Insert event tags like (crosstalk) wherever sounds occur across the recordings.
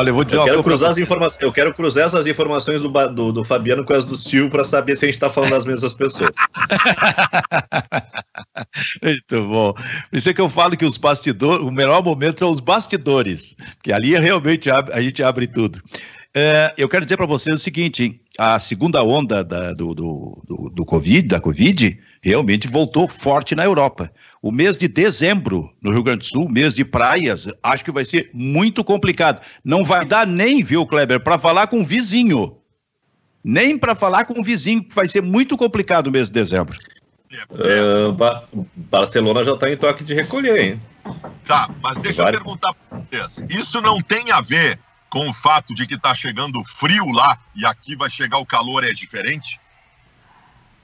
Olha, eu vou dizer eu quero cruzar as informações. Eu quero cruzar essas informações do, do, do Fabiano com as do Sil para saber se a gente está falando das mesmas pessoas. (laughs) Muito bom. Por isso é que eu falo que os bastidores, o melhor momento são os bastidores, que ali realmente a gente abre tudo. É, eu quero dizer para vocês o seguinte: a segunda onda da, do, do, do, do, Covid, da Covid, realmente voltou forte na Europa. O mês de dezembro, no Rio Grande do Sul, mês de praias, acho que vai ser muito complicado. Não vai dar nem, viu, Kleber, para falar com o vizinho. Nem para falar com o vizinho, vai ser muito complicado o mês de dezembro. É, ba Barcelona já está em toque de recolher, hein? Tá, mas deixa eu perguntar para vocês. Isso não tem a ver com o fato de que está chegando frio lá e aqui vai chegar o calor é diferente?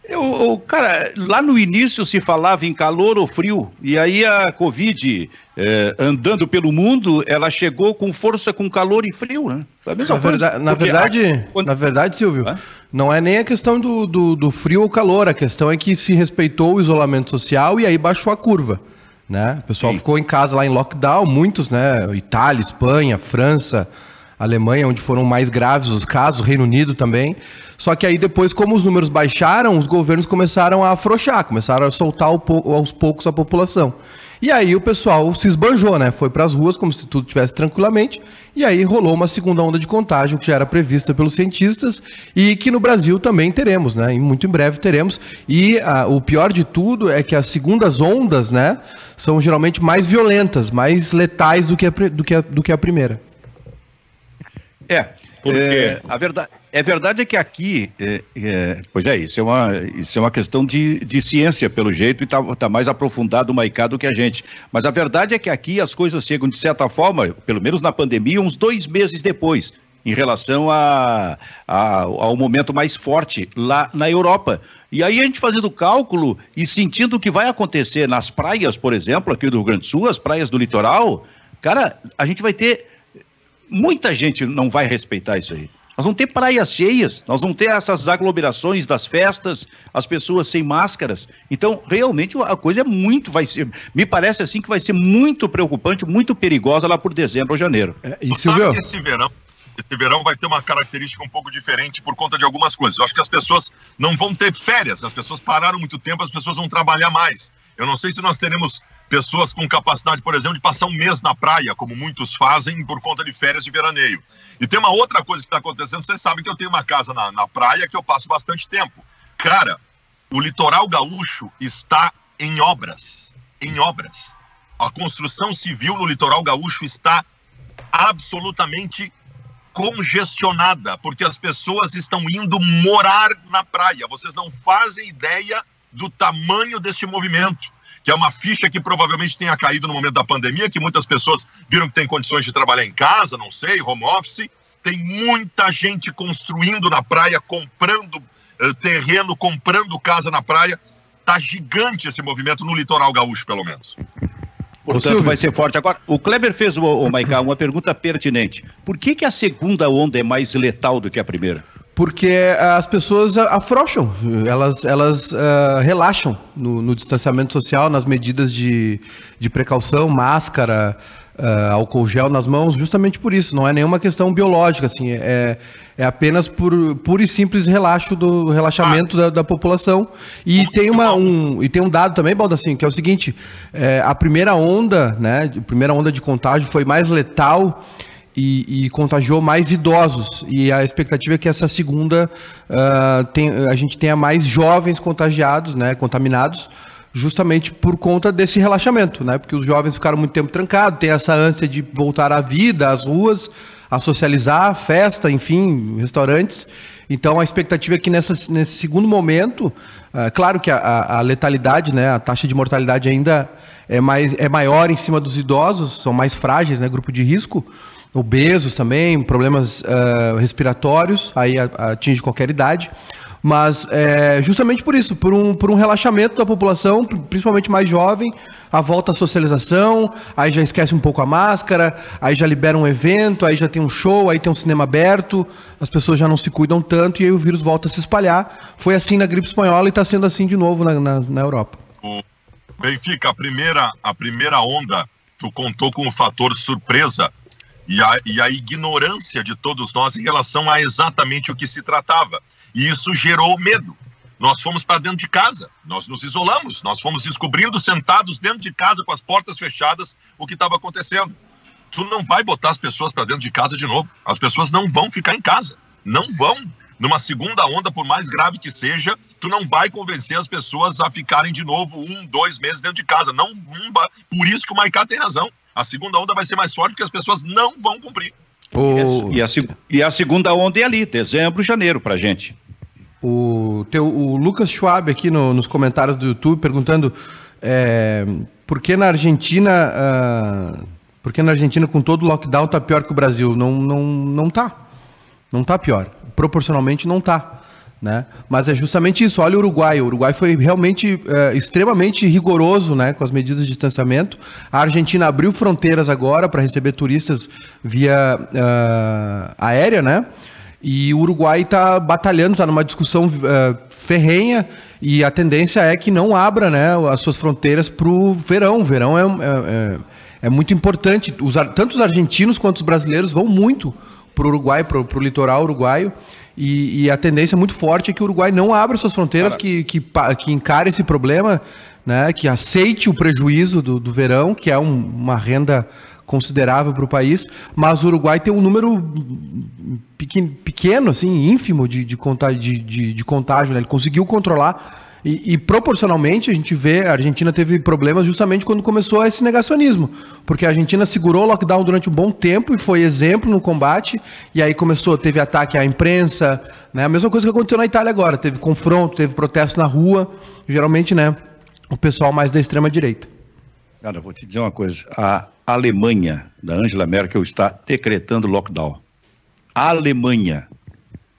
Eu, cara, lá no início se falava em calor ou frio, e aí a Covid, eh, andando pelo mundo, ela chegou com força com calor e frio, né? a mesma na coisa. Verdade, na verdade, a... na verdade, Silvio, não é nem a questão do, do, do frio ou calor, a questão é que se respeitou o isolamento social e aí baixou a curva. Né? O pessoal Sim. ficou em casa lá em lockdown, muitos, né? Itália, Espanha, França, Alemanha, onde foram mais graves os casos, Reino Unido também. Só que aí depois, como os números baixaram, os governos começaram a afrouxar, começaram a soltar aos poucos a população. E aí o pessoal se esbanjou, né? Foi para as ruas como se tudo tivesse tranquilamente. E aí rolou uma segunda onda de contágio que já era prevista pelos cientistas e que no Brasil também teremos, né? E muito em breve teremos. E ah, o pior de tudo é que as segundas ondas, né, são geralmente mais violentas, mais letais do que a, do que a, do que a primeira. É, porque é, a verdade, é verdade é que aqui, é, é, pois é, isso é uma, isso é uma questão de, de ciência, pelo jeito, e está tá mais aprofundado o Maicá do que a gente. Mas a verdade é que aqui as coisas chegam, de certa forma, pelo menos na pandemia, uns dois meses depois, em relação a, a, ao momento mais forte lá na Europa. E aí a gente fazendo cálculo e sentindo o que vai acontecer nas praias, por exemplo, aqui do Rio Grande do Sul, as praias do litoral, cara, a gente vai ter muita gente não vai respeitar isso aí. Nós vamos ter praias cheias, nós vamos ter essas aglomerações das festas, as pessoas sem máscaras. Então, realmente, a coisa é muito, vai ser, me parece assim que vai ser muito preocupante, muito perigosa lá por dezembro ou janeiro. É, e Silvio? que esse verão, esse verão vai ter uma característica um pouco diferente por conta de algumas coisas. Eu acho que as pessoas não vão ter férias, as pessoas pararam muito tempo, as pessoas vão trabalhar mais. Eu não sei se nós teremos pessoas com capacidade, por exemplo, de passar um mês na praia, como muitos fazem por conta de férias de veraneio. E tem uma outra coisa que está acontecendo, vocês sabem que eu tenho uma casa na, na praia que eu passo bastante tempo. Cara, o litoral gaúcho está em obras. Em obras. A construção civil no litoral gaúcho está absolutamente congestionada, porque as pessoas estão indo morar na praia. Vocês não fazem ideia do tamanho deste movimento que é uma ficha que provavelmente tenha caído no momento da pandemia, que muitas pessoas viram que tem condições de trabalhar em casa, não sei, home office. Tem muita gente construindo na praia, comprando uh, terreno, comprando casa na praia. Tá gigante esse movimento no litoral gaúcho, pelo menos. Portanto, vai ser forte. Agora, o Kleber fez, o, o Maiká, uma pergunta pertinente. Por que, que a segunda onda é mais letal do que a primeira? Porque as pessoas afrouxam, elas, elas uh, relaxam no, no, distanciamento social, nas medidas de, de precaução, máscara, uh, álcool gel nas mãos, justamente por isso. Não é nenhuma questão biológica, assim, é, é apenas por puro e simples relaxo do relaxamento ah. da, da, população. E tem, uma, um, e tem um dado também, Baldassin, que é o seguinte: é, a primeira onda, né, a primeira onda de contágio foi mais letal e, e, contagiou mais idosos. E a expectativa é que essa segunda uh, tem, a gente tenha mais jovens contagiados, né, contaminados, justamente por conta desse relaxamento, né? Porque os jovens ficaram muito tempo trancados, tem essa ânsia de voltar à vida, às ruas, a socializar, festa, enfim, restaurantes. Então a expectativa é que nessa, nesse segundo momento, uh, claro que a, a, letalidade, né, a taxa de mortalidade ainda é, mais, é maior em cima dos idosos, são mais frágeis, né, grupo de risco, obesos também, problemas uh, respiratórios, aí atinge qualquer idade. Mas é, justamente por isso, por um, por um relaxamento da população, principalmente mais jovem, a volta à socialização, aí já esquece um pouco a máscara, aí já libera um evento, aí já tem um show, aí tem um cinema aberto, as pessoas já não se cuidam tanto e aí o vírus volta a se espalhar. Foi assim na gripe espanhola e está sendo assim de novo na, na, na Europa. Benfica, a primeira, a primeira onda, tu contou com o fator surpresa e a, e a ignorância de todos nós em relação a exatamente o que se tratava. E isso gerou medo. Nós fomos para dentro de casa, nós nos isolamos, nós fomos descobrindo sentados dentro de casa com as portas fechadas o que estava acontecendo. Tu não vai botar as pessoas para dentro de casa de novo. As pessoas não vão ficar em casa. Não vão. Numa segunda onda, por mais grave que seja, tu não vai convencer as pessoas a ficarem de novo um, dois meses dentro de casa. Não, por isso que o Maicá tem razão. A segunda onda vai ser mais forte porque as pessoas não vão cumprir. O... E, a, e a segunda onda é ali, dezembro, janeiro, pra gente. O, teu, o Lucas Schwab aqui no, nos comentários do YouTube perguntando é, por que na Argentina. Uh, por que na Argentina, com todo o lockdown, tá pior que o Brasil? Não, não, não tá. Não tá pior. Proporcionalmente não tá. Né? Mas é justamente isso. Olha o Uruguai. O Uruguai foi realmente é, extremamente rigoroso né, com as medidas de distanciamento. A Argentina abriu fronteiras agora para receber turistas via uh, aérea, né? E o Uruguai está batalhando, está numa discussão uh, ferrenha e a tendência é que não abra né, as suas fronteiras para o verão. O verão é, é, é, muito importante. Os, tanto os argentinos quanto os brasileiros vão muito para o Uruguai, para o litoral uruguaio. E, e, a tendência muito forte é que o Uruguai não abra suas fronteiras, que, que, que encare esse problema, né, que aceite o prejuízo do, do verão, que é um, uma renda considerável para o país, mas o Uruguai tem um número pequeno, assim, ínfimo de, de, contágio, de, de, de contágio né? ele conseguiu controlar e, e, proporcionalmente a gente vê, a Argentina teve problemas justamente quando começou esse negacionismo, porque a Argentina segurou o lockdown durante um bom tempo e foi exemplo no combate, e aí começou, teve ataque à imprensa, né? A mesma coisa que aconteceu na Itália agora, teve confronto, teve protesto na rua, geralmente, né, o pessoal mais da extrema direita. Cara, vou te dizer uma coisa, a Alemanha, da Angela Merkel, está decretando lockdown. A Alemanha,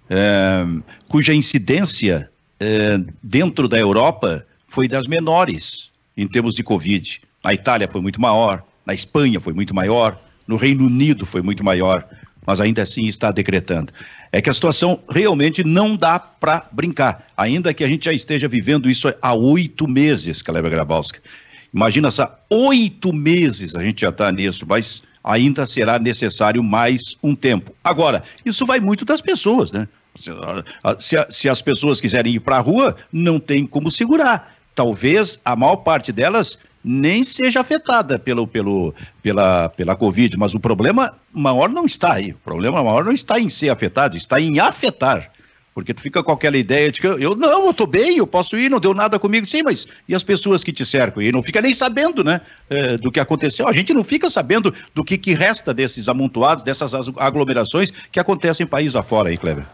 é, cuja incidência é, dentro da Europa foi das menores em termos de Covid. Na Itália foi muito maior, na Espanha foi muito maior, no Reino Unido foi muito maior, mas ainda assim está decretando. É que a situação realmente não dá para brincar, ainda que a gente já esteja vivendo isso há oito meses, Caleb Grabowska. Imagina só, oito meses a gente já está nisso, mas ainda será necessário mais um tempo. Agora, isso vai muito das pessoas, né? Se, se as pessoas quiserem ir para a rua, não tem como segurar. Talvez a maior parte delas nem seja afetada pelo, pelo, pela, pela Covid, mas o problema maior não está aí. O problema maior não está em ser afetado, está em afetar. Porque tu fica com aquela ideia de que eu, não, eu estou bem, eu posso ir, não deu nada comigo. Sim, mas e as pessoas que te cercam? E não fica nem sabendo, né, é, do que aconteceu. A gente não fica sabendo do que, que resta desses amontoados, dessas aglomerações que acontecem em país afora aí, Kleber.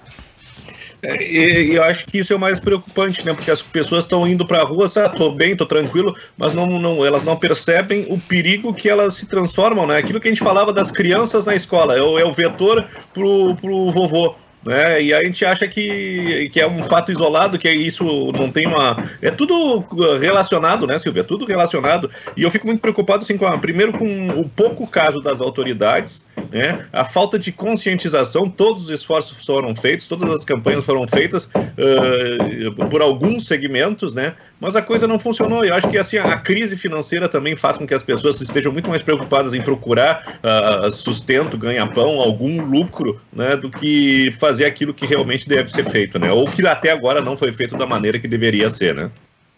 É, e, eu acho que isso é o mais preocupante, né? Porque as pessoas estão indo para a rua, sabe, tô bem, tô tranquilo, mas não, não, elas não percebem o perigo que elas se transformam, né? Aquilo que a gente falava das crianças na escola, é o, é o vetor pro, pro vovô. Né? E a gente acha que, que é um fato isolado, que isso não tem uma. É tudo relacionado, né, Silvia? É tudo relacionado. E eu fico muito preocupado, assim, com a, primeiro com o pouco caso das autoridades, né? A falta de conscientização, todos os esforços foram feitos, todas as campanhas foram feitas uh, por alguns segmentos, né? Mas a coisa não funcionou. Eu acho que assim a crise financeira também faz com que as pessoas estejam muito mais preocupadas em procurar uh, sustento, ganha-pão, algum lucro, né, do que fazer aquilo que realmente deve ser feito, né? Ou que até agora não foi feito da maneira que deveria ser, né?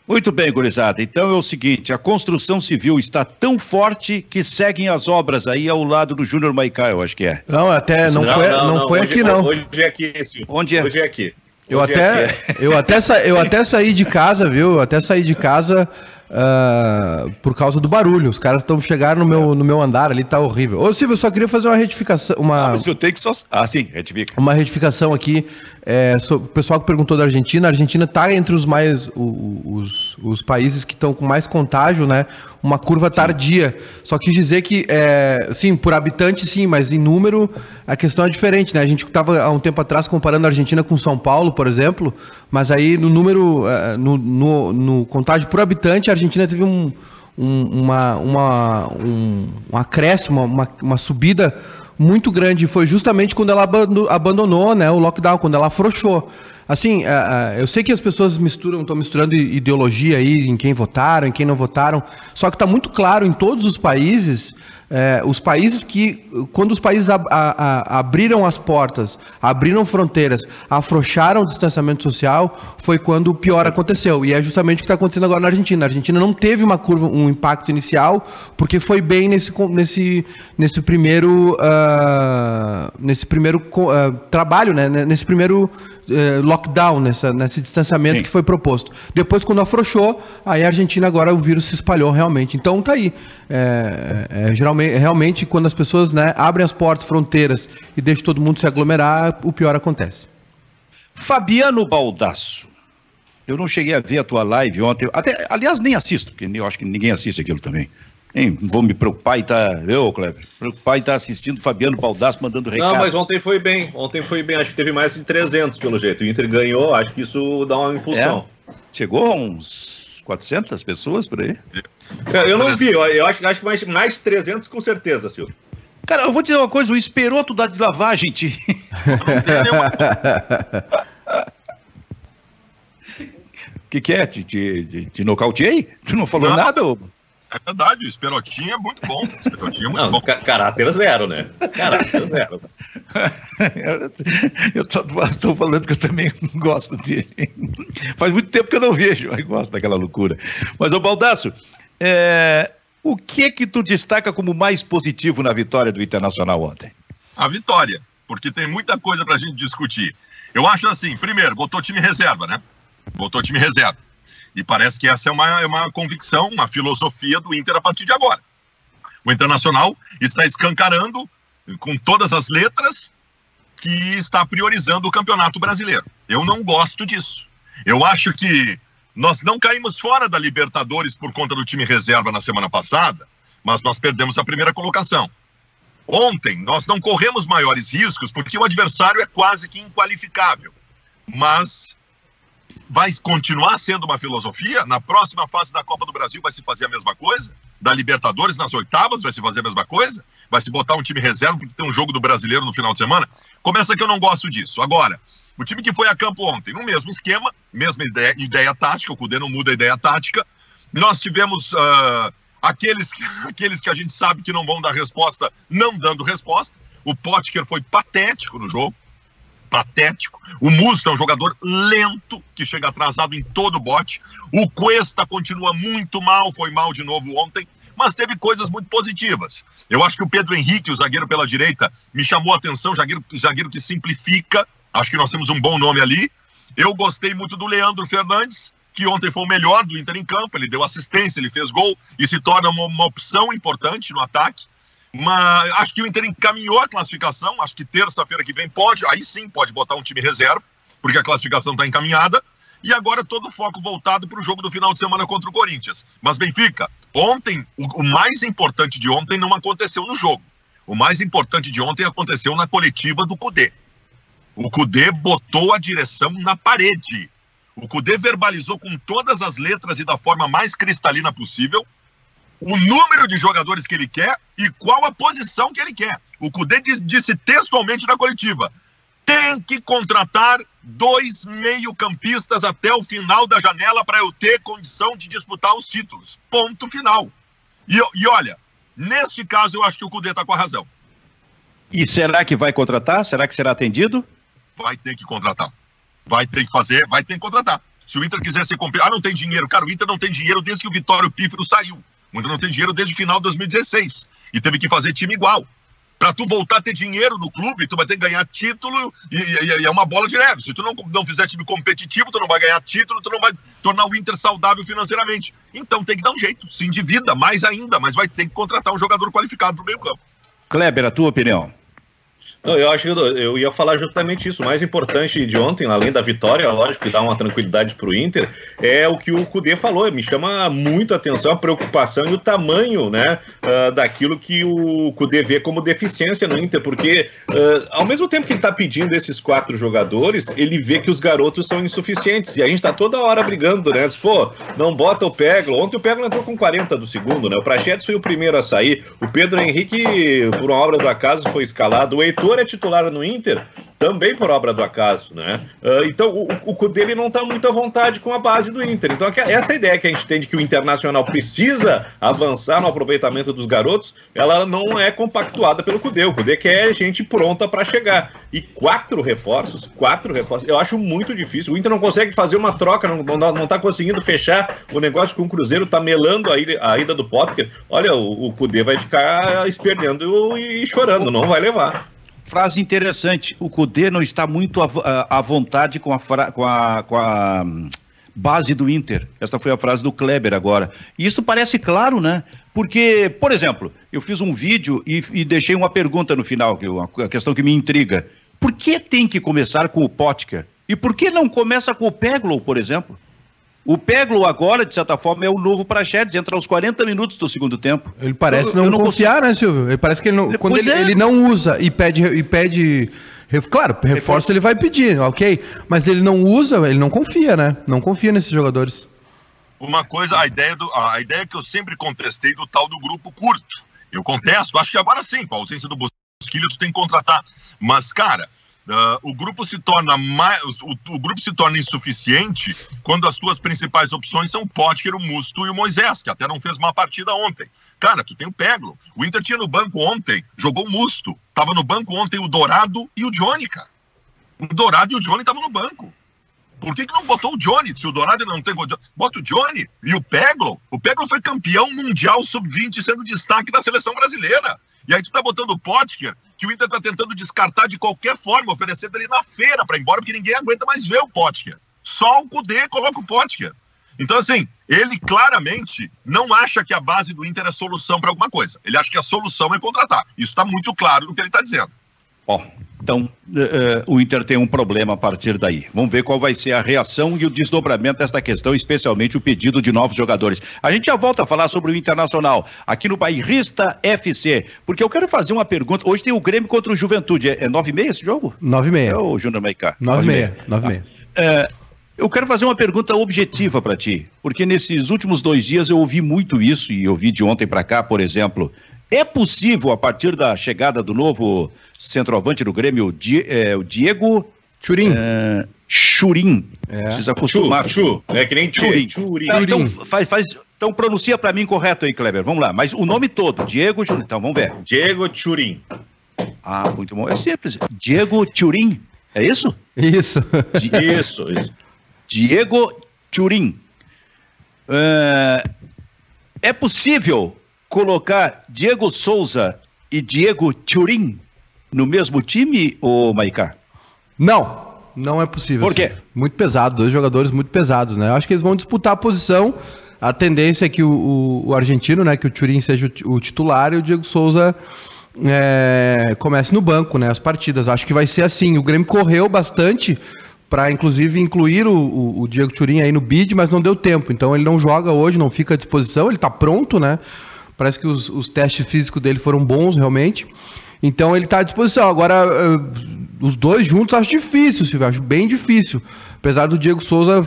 Muito bem, gurizada. Então é o seguinte: a construção civil está tão forte que seguem as obras aí ao lado do Júnior Maicá, eu acho que é. Não, até não, não foi, não, não, não foi hoje, aqui, não. Hoje é aqui, Silvio. Onde é? Hoje é aqui. Eu até, eu, até sa, eu até saí de casa, viu? Eu até saí de casa uh, por causa do barulho. Os caras estão chegando no meu, no meu andar ali, tá horrível. Ô, Silvio, eu só queria fazer uma retificação. Uma, ah, mas eu tenho que só. Ah, sim, retifica. Uma retificação aqui. É, o pessoal que perguntou da Argentina, a Argentina está entre os mais os, os países que estão com mais contágio, né? Uma curva sim. tardia. Só quis dizer que, é, sim, por habitante, sim, mas em número a questão é diferente, né? A gente estava há um tempo atrás comparando a Argentina com São Paulo, por exemplo, mas aí no número, é, no, no, no contágio por habitante, a Argentina teve um, um, uma, uma, um, acréscimo, uma, uma subida muito grande. Foi justamente quando ela abandonou né, o lockdown, quando ela afrouxou. Assim, é, é, eu sei que as pessoas misturam, estão misturando ideologia aí em quem votaram, em quem não votaram, só que está muito claro em todos os países é, os países que, quando os países a, a, a, abriram as portas, abriram fronteiras, afrouxaram o distanciamento social, foi quando o pior aconteceu. E é justamente o que está acontecendo agora na Argentina. A Argentina não teve uma curva, um impacto inicial, porque foi bem nesse, nesse, nesse primeiro, uh, nesse primeiro uh, trabalho, né? nesse primeiro uh, lockdown, nessa, nesse distanciamento Sim. que foi proposto. Depois, quando afrouxou, aí a Argentina agora o vírus se espalhou realmente. Então tá aí. É, é, geralmente, realmente, quando as pessoas né, abrem as portas, fronteiras e deixam todo mundo se aglomerar, o pior acontece. Fabiano Baldasso. Eu não cheguei a ver a tua live ontem. Até, aliás, nem assisto, porque eu acho que ninguém assiste aquilo também. Nem vou me preocupar e tá. Eu, Kleber, preocupar e tá assistindo Fabiano Baldasso mandando recado. Não, mas ontem foi bem. Ontem foi bem. Acho que teve mais de 300 pelo jeito. O Inter ganhou, acho que isso dá uma impulsão. É. Chegou a uns 400 pessoas por aí? Eu não vi, eu acho, acho que mais, mais 300 com certeza, Silvio. Cara, eu vou dizer uma coisa, o esperoto da de lavagem, gente. Não tem nenhuma... (laughs) O que, que é? Te, te, te, te nocauteei? Tu não falou não. nada, ô? É verdade, o Esperotinho é muito bom. O Esperotinho é muito não, bom. Caráter zero, né? Caráter (laughs) zero. eu tô, falando que eu também gosto dele. Faz muito tempo que eu não vejo, mas gosto daquela loucura. Mas, ô Baldaço, é, o que é que tu destaca como mais positivo na vitória do Internacional ontem? A vitória, porque tem muita coisa pra gente discutir. Eu acho assim, primeiro, botou time reserva, né? Botou time reserva. E parece que essa é uma, é uma convicção, uma filosofia do Inter a partir de agora. O Internacional está escancarando com todas as letras que está priorizando o Campeonato Brasileiro. Eu não gosto disso. Eu acho que nós não caímos fora da Libertadores por conta do time reserva na semana passada, mas nós perdemos a primeira colocação. Ontem nós não corremos maiores riscos porque o adversário é quase que inqualificável. Mas vai continuar sendo uma filosofia. Na próxima fase da Copa do Brasil vai se fazer a mesma coisa. Da Libertadores, nas oitavas, vai se fazer a mesma coisa. Vai se botar um time reserva porque tem um jogo do brasileiro no final de semana. Começa que eu não gosto disso. Agora, o time que foi a campo ontem, no mesmo esquema, mesma ideia, ideia tática, o Cudê não muda a ideia tática. Nós tivemos uh, aqueles, (laughs) aqueles que a gente sabe que não vão dar resposta, não dando resposta. O Potker foi patético no jogo patético. O Musto é um jogador lento, que chega atrasado em todo bote. O Cuesta continua muito mal, foi mal de novo ontem, mas teve coisas muito positivas. Eu acho que o Pedro Henrique, o zagueiro pela direita, me chamou a atenção, zagueiro, zagueiro que simplifica. Acho que nós temos um bom nome ali. Eu gostei muito do Leandro Fernandes, que ontem foi o melhor do Inter em campo. Ele deu assistência, ele fez gol e se torna uma, uma opção importante no ataque. Mas acho que o Inter encaminhou a classificação. Acho que terça-feira que vem pode, aí sim pode botar um time reserva, porque a classificação está encaminhada. E agora todo o foco voltado para o jogo do final de semana contra o Corinthians. Mas Benfica, ontem, o, o mais importante de ontem não aconteceu no jogo. O mais importante de ontem aconteceu na coletiva do Cudê. O Cudê botou a direção na parede. O Cudê verbalizou com todas as letras e da forma mais cristalina possível o número de jogadores que ele quer e qual a posição que ele quer. O Cudê disse textualmente na coletiva: tem que contratar dois meio-campistas até o final da janela para eu ter condição de disputar os títulos. Ponto final. E, e olha, neste caso eu acho que o Cudê está com a razão. E será que vai contratar? Será que será atendido? Vai ter que contratar. Vai ter que fazer, vai ter que contratar. Se o Inter quiser ser comprar, ah, não tem dinheiro. Cara, o Inter não tem dinheiro desde que o Vitório Pífero saiu. Inter não tem dinheiro desde o final de 2016 e teve que fazer time igual. Para tu voltar a ter dinheiro no clube, tu vai ter que ganhar título e, e, e, é uma bola de neve. Se tu não, não fizer time competitivo, tu não vai ganhar título, tu não vai tornar o Inter saudável financeiramente. Então tem que dar um jeito, se endivida mais ainda, mas vai ter que contratar um jogador qualificado pro meio campo. Kleber, a tua opinião? Não, eu acho que eu ia falar justamente isso. O mais importante de ontem, além da vitória, lógico, que dá uma tranquilidade para o Inter, é o que o Cudê falou. Me chama muito a atenção a preocupação e o tamanho né, uh, daquilo que o Cudê vê como deficiência no Inter, porque uh, ao mesmo tempo que ele está pedindo esses quatro jogadores, ele vê que os garotos são insuficientes. E a gente está toda hora brigando, né? Pô, não bota o Peglo. Ontem o Peglo entrou com 40 do segundo, né? O Prachetes foi o primeiro a sair. O Pedro Henrique, por uma obra do acaso, foi escalado. O Heitor é titular no Inter também por obra do acaso, né? Uh, então o, Cudê ele não está muito à vontade com a base do Inter. Então essa ideia que a gente tem de que o Internacional precisa avançar no aproveitamento dos garotos, ela não é compactuada pelo Cudê. O Cudê quer gente pronta para chegar. E quatro reforços, quatro reforços, eu acho muito difícil. O Inter não consegue fazer uma troca, não, não, não tá conseguindo fechar o negócio com o Cruzeiro, tá melando a ida, a ida do Potker. Olha, o, o Cudê vai ficar esperneando e chorando, não vai levar frase interessante. O Cudê não está muito à, vontade com a, com a, com a hum, base do Inter. Essa foi a frase do Kleber agora. E isso parece claro, né? Porque, por exemplo, eu fiz um vídeo e, e deixei uma pergunta no final, que uma, questão que me intriga. Por que tem que começar com o Potker? E por que não começa com o Peglow, por exemplo? O Peglo agora, de certa forma, é o novo Praxedes, entra aos 40 minutos do segundo tempo. Ele parece eu, não, eu não confiar, consigo... né, Silvio? Ele parece que ele não, quando ele, é. ele, não usa e pede, e pede Claro, reforço ele vai pedir, ok? Mas ele não usa, ele não confia, né? Não confia nesses jogadores. Uma coisa, a ideia, do, a ideia que eu sempre contestei do tal do grupo curto. Eu contesto, acho que agora sim, com a ausência do Bosquilho, tu tem que contratar. Mas, cara, Uh, o grupo se torna mais, o, o, grupo se torna insuficiente quando as tuas principais opções são o Potker, o Musto e o Moisés, que até não fez uma partida ontem. Cara, tu tem o Peglo. O Inter tinha no banco ontem, jogou o Musto. Tava no banco ontem o Dourado e o Johnny, cara. O Dourado e o Johnny estavam no banco. Por que, que não botou o Johnny? Se o Dourado não tem. Bota o Johnny e o Peglo. O Peglo foi campeão mundial sub-20, sendo destaque da seleção brasileira. E aí tu tá botando o Potker, que o Inter tá tentando descartar de qualquer forma, oferecendo ele na feira para ir embora, porque ninguém aguenta mais ver o Potker. Só o Cudê coloca o Potker. Então, assim, ele claramente não acha que a base do Inter é solução para alguma coisa. Ele acha que a solução é contratar. Isso está muito claro no que ele está dizendo. Ó, então uh, o Inter tem um problema a partir daí. Vamos ver qual vai ser a reação e o desdobramento desta questão, especialmente o pedido de novos jogadores. A gente já volta a falar sobre o Internacional aqui no Bairrista FC, porque eu quero fazer uma pergunta. Hoje tem o Grêmio contra o Juventude. É, é nove e meia esse jogo? Nove e meia. É o Júnior Maicá. Nove e meia. Nove e meia. Ah, eu quero fazer uma pergunta objetiva para ti, porque nesses últimos dois dias eu ouvi muito isso e ouvi de ontem para cá, por exemplo, é possível, a partir da chegada do novo centroavante do Grêmio, é, o Diego Churim. É, Churim. É. Precisa acostumar. Chu, chu. É que nem Churim. Churim. Tá, então, faz, faz, então pronuncia para mim correto aí, Kleber. Vamos lá. Mas o nome todo, Diego Churim. Então vamos ver. Diego Churim. Ah, muito bom. É simples. Diego Churim. É isso? Isso. Di isso, isso. Diego Churim. É, é possível colocar Diego Souza e Diego Turim no mesmo time, ou Maicá? Não, não é possível. Por quê? Assim. Muito pesado, dois jogadores muito pesados, né? Eu acho que eles vão disputar a posição. A tendência é que o, o, o argentino, né, que o Turim seja o, o, titular e o Diego Souza é, comece no banco, né, as partidas. Acho que vai ser assim. O Grêmio correu bastante para inclusive incluir o, Diego Turim aí no bid, mas não deu tempo. Então ele não joga hoje, não fica à disposição. Ele está pronto, né? Parece que os, os testes físicos dele foram bons, realmente. Então ele está à disposição. Agora, uh, os dois juntos acho difícil, Silvio, acho bem difícil. Apesar do Diego Souza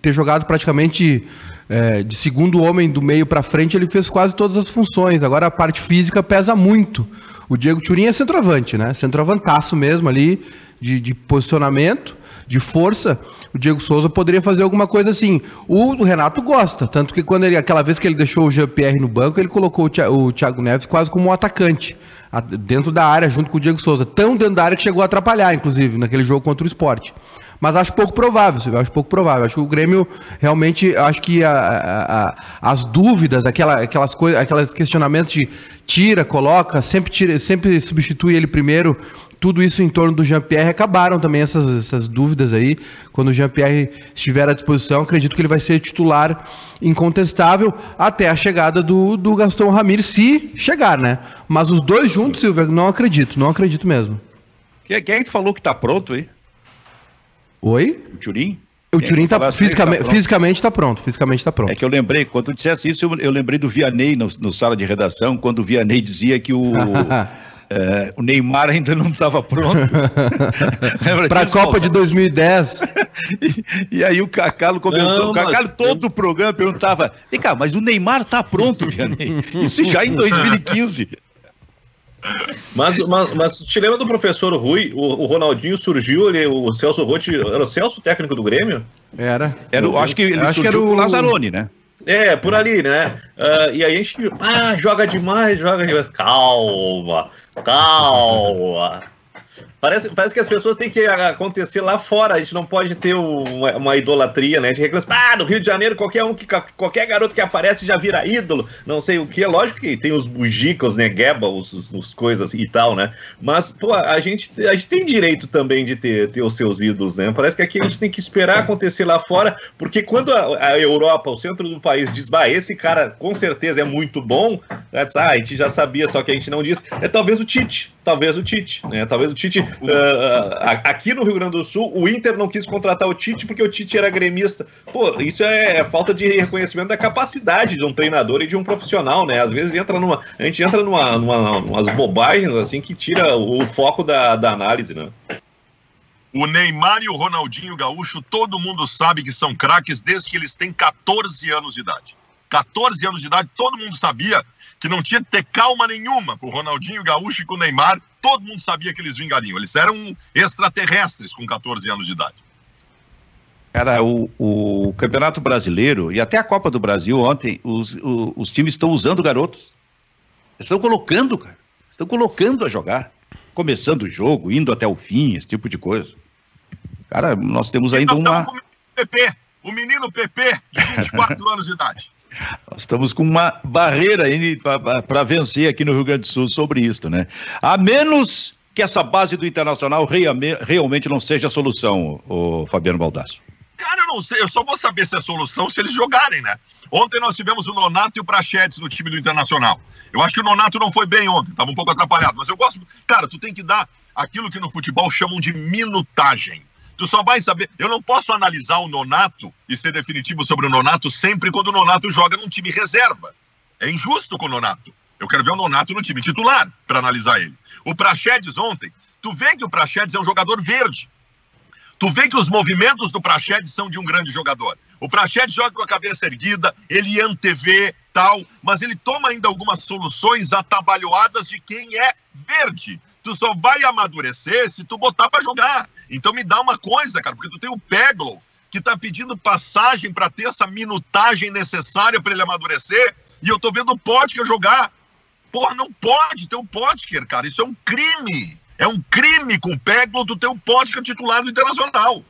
ter jogado praticamente é, de segundo homem do meio para frente, ele fez quase todas as funções. Agora a parte física pesa muito. O Diego Turin é centroavante, né? Centroavantaço mesmo ali, de, de posicionamento de força, o Diego Souza poderia fazer alguma coisa assim. O Renato gosta, tanto que quando ele, aquela vez que ele deixou o Jean-Pierre no banco, ele colocou o Thiago Neves quase como um atacante, dentro da área, junto com o Diego Souza. Tão dentro da área que chegou a atrapalhar, inclusive, naquele jogo contra o esporte mas acho pouco provável, eu acho pouco provável. Acho que o Grêmio realmente, acho que a, a, a, as dúvidas, aquela, aquelas coisas, aqueles questionamentos de tira, coloca, sempre tira, sempre substitui ele primeiro, tudo isso em torno do Jean-Pierre acabaram também essas, essas dúvidas aí. Quando o Jean-Pierre estiver à disposição, acredito que ele vai ser titular incontestável até a chegada do, do Gaston Ramírez, se chegar, né? Mas os dois juntos, Silvio, não acredito, não acredito mesmo. Quem, quem é que falou que tá pronto aí? Oi? O Turim? O Turim tá, fisicamente, tá fisicamente está pronto, fisicamente está pronto. É que eu lembrei, quando tu dissesse isso, eu, eu lembrei do Vianney no, no, sala de redação, quando o Vianney dizia que o, (laughs) É, o Neymar ainda não estava pronto. (laughs) Para a Copa de 2010. (laughs) e, e, aí o Cacalo começou. Não, o Cacalo mas... todo o programa perguntava: vem cá, mas o Neymar está pronto, Vianney? (laughs) Isso já em 2015. Mas, mas, mas te lembra do professor Rui? O, o Ronaldinho surgiu, ele, o Celso Rotti, era o Celso técnico do Grêmio? Era. era acho que ele acho que era o Lazzaroni, né? É, por ali, né? Uh, e aí a gente, ah, joga demais, joga demais. Calma, calma. Parece, parece que as pessoas têm que acontecer lá fora. A gente não pode ter uma, uma idolatria, né? A gente reclama, ah, no Rio de Janeiro, qualquer um que qualquer garoto que aparece já vira ídolo. Não sei o que. É lógico que tem os bugicas, né? Geba, os, os, os, coisas e tal, né? Mas, pô, a gente, a gente tem direito também de ter, ter os seus ídolos, né? Parece que aqui a gente tem que esperar acontecer lá fora, porque quando a, a Europa, o centro do país, diz, bah, esse cara com certeza é muito bom, né? ah, a gente já sabia, só que a gente não diz. É talvez o Tite, talvez o Tite, né? Talvez o Tite Uh, aqui no Rio Grande do Sul, o Inter não quis contratar o Tite porque o Tite era gremista. Pô, isso é, é falta de reconhecimento da capacidade de um treinador e de um profissional, né? Às vezes entra numa. A gente entra numa, numa umas bobagens assim que tira o, o foco da, da análise, né? O Neymar e o Ronaldinho Gaúcho, todo mundo sabe que são craques desde que eles têm 14 anos de idade. 14 anos de idade, todo mundo sabia que não tinha que ter calma nenhuma com o Ronaldinho Gaúcho e com o Neymar. Todo mundo sabia que eles vingariam. Eles eram extraterrestres com 14 anos de idade. Cara, o, o Campeonato Brasileiro e até a Copa do Brasil ontem, os, os, os times estão usando garotos. Estão colocando, cara. Estão colocando a jogar. Começando o jogo, indo até o fim, esse tipo de coisa. Cara, nós temos ainda nós uma. O PP, o menino PP, de 24 (laughs) anos de idade. Nós estamos com uma barreira para vencer aqui no Rio Grande do Sul sobre isso, né? A menos que essa base do Internacional realmente não seja a solução, o Fabiano Baldasso. Cara, eu não sei, eu só vou saber se é solução se eles jogarem, né? Ontem nós tivemos o Nonato e o Prachetes no time do Internacional. Eu acho que o Nonato não foi bem ontem, estava um pouco atrapalhado, mas eu gosto. Cara, tu tem que dar aquilo que no futebol chamam de minutagem. Tu só vai saber. Eu não posso analisar o Nonato e ser definitivo sobre o Nonato sempre quando o Nonato joga num time reserva. É injusto com o Nonato. Eu quero ver o Nonato no time titular para analisar ele. O Praxedes ontem, tu vê que o Praxedes é um jogador verde. Tu vê que os movimentos do Praxedes são de um grande jogador. O Praxedes joga com a cabeça erguida, ele antevê, tal, mas ele toma ainda algumas soluções atabalhoadas de quem é verde. Tu só vai amadurecer se tu botar para jogar. Então me dá uma coisa, cara, porque tu tem o Peglo, que tá pedindo passagem para ter essa minutagem necessária para ele amadurecer, e eu tô vendo o Potker jogar. Porra, não pode ter o Potker, cara. Isso é um crime. É um crime com o Peglo tu ter o Potker titular no Internacional.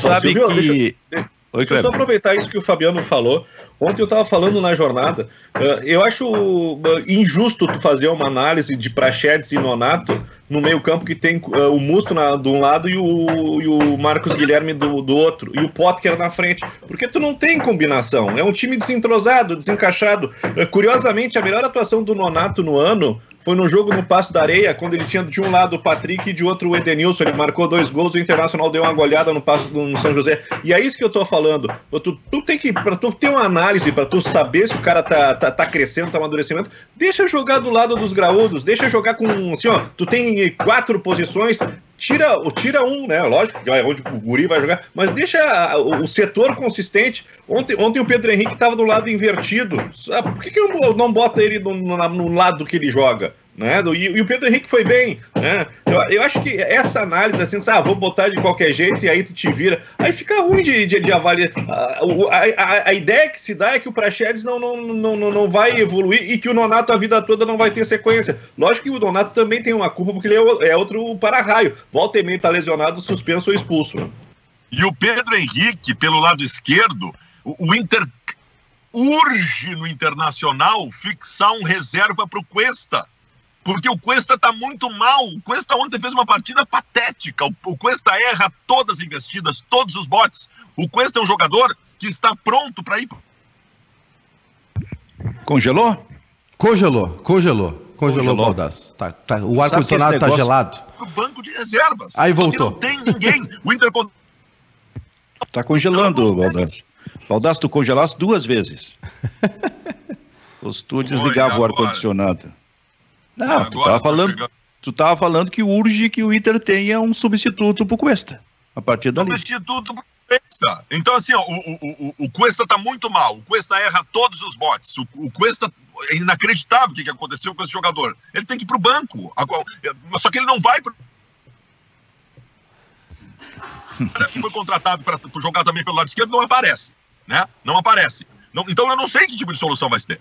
Sabe que... Deixa, Oi, deixa eu só aproveitar isso que o Fabiano falou. Ontem eu estava falando na jornada, uh, eu acho uh, injusto tu fazer uma análise de Prachedes e Nonato no meio campo que tem uh, o Musto na, de um lado e o, e o Marcos Guilherme do, do outro, e o Potker na frente, porque tu não tem combinação, é um time desentrosado, desencaixado. curiosamente, a melhor atuação do Nonato no ano foi no jogo no Passo da Areia, quando ele tinha de um lado o Patrick e de outro o Edenilson. Ele marcou dois gols, o Internacional deu uma goleada no Passo do São José. E é isso que eu tô falando. Tu, tu tem que, pra tu ter uma análise, para tu saber se o cara tá, tá, tá crescendo, tá amadurecimento, deixa jogar do lado dos graúdos, deixa jogar com, assim, ó, tu tem quatro posições, tira, tira um, né? Lógico, é onde o Guri vai jogar, mas deixa o, setor consistente. Ontem, ontem o Pedro Henrique estava do lado invertido. Ah, por que, que não, não bota ele no, no, no lado que ele joga? Né? E, e, o Pedro Henrique foi bem. Né? Eu, eu acho que essa análise, assim, ah, vou botar de qualquer jeito e aí tu te vira. Aí fica ruim de, de, de avaliar. A, a, a, ideia que se dá é que o Praxedes não, não, não, não, não vai evoluir e que o Nonato a vida toda não vai ter sequência. Lógico que o Nonato também tem uma culpa porque ele é, é outro para-raio. Volta e meio tá lesionado, suspenso ou expulso. Né? E o Pedro Henrique, pelo lado esquerdo, o, o Inter urge no Internacional fixar um reserva para o Cuesta porque o Cuesta está muito mal. O Cuesta ontem fez uma partida patética. O Cuesta erra todas as investidas, todos os botes. O Cuesta é um jogador que está pronto para ir. Congelou? Congelou, congelou. Congelou, o Baldas. Tá, tá, o ar-condicionado está gelado. O banco de reservas. Aí voltou. Não tem ninguém. O Inter. Está congelando, Baldas. Baldas, tu congelaste duas vezes. Os tu desligava o ar-condicionado. Não, tu estava falando, tu tava falando que urge que o Inter tenha um substituto pro Cuesta. A partir dali. Substituto pro Cuesta. Então, assim, ó, o, o, o, Cuesta tá muito mal. O Cuesta erra todos os botes. O, o Cuesta é inacreditável o que, que aconteceu com esse jogador. Ele tem que ir pro banco. Só que ele não vai pro. que foi contratado para jogar também pelo lado esquerdo não aparece, né? Não aparece. Não, então eu não sei que tipo de solução vai ter.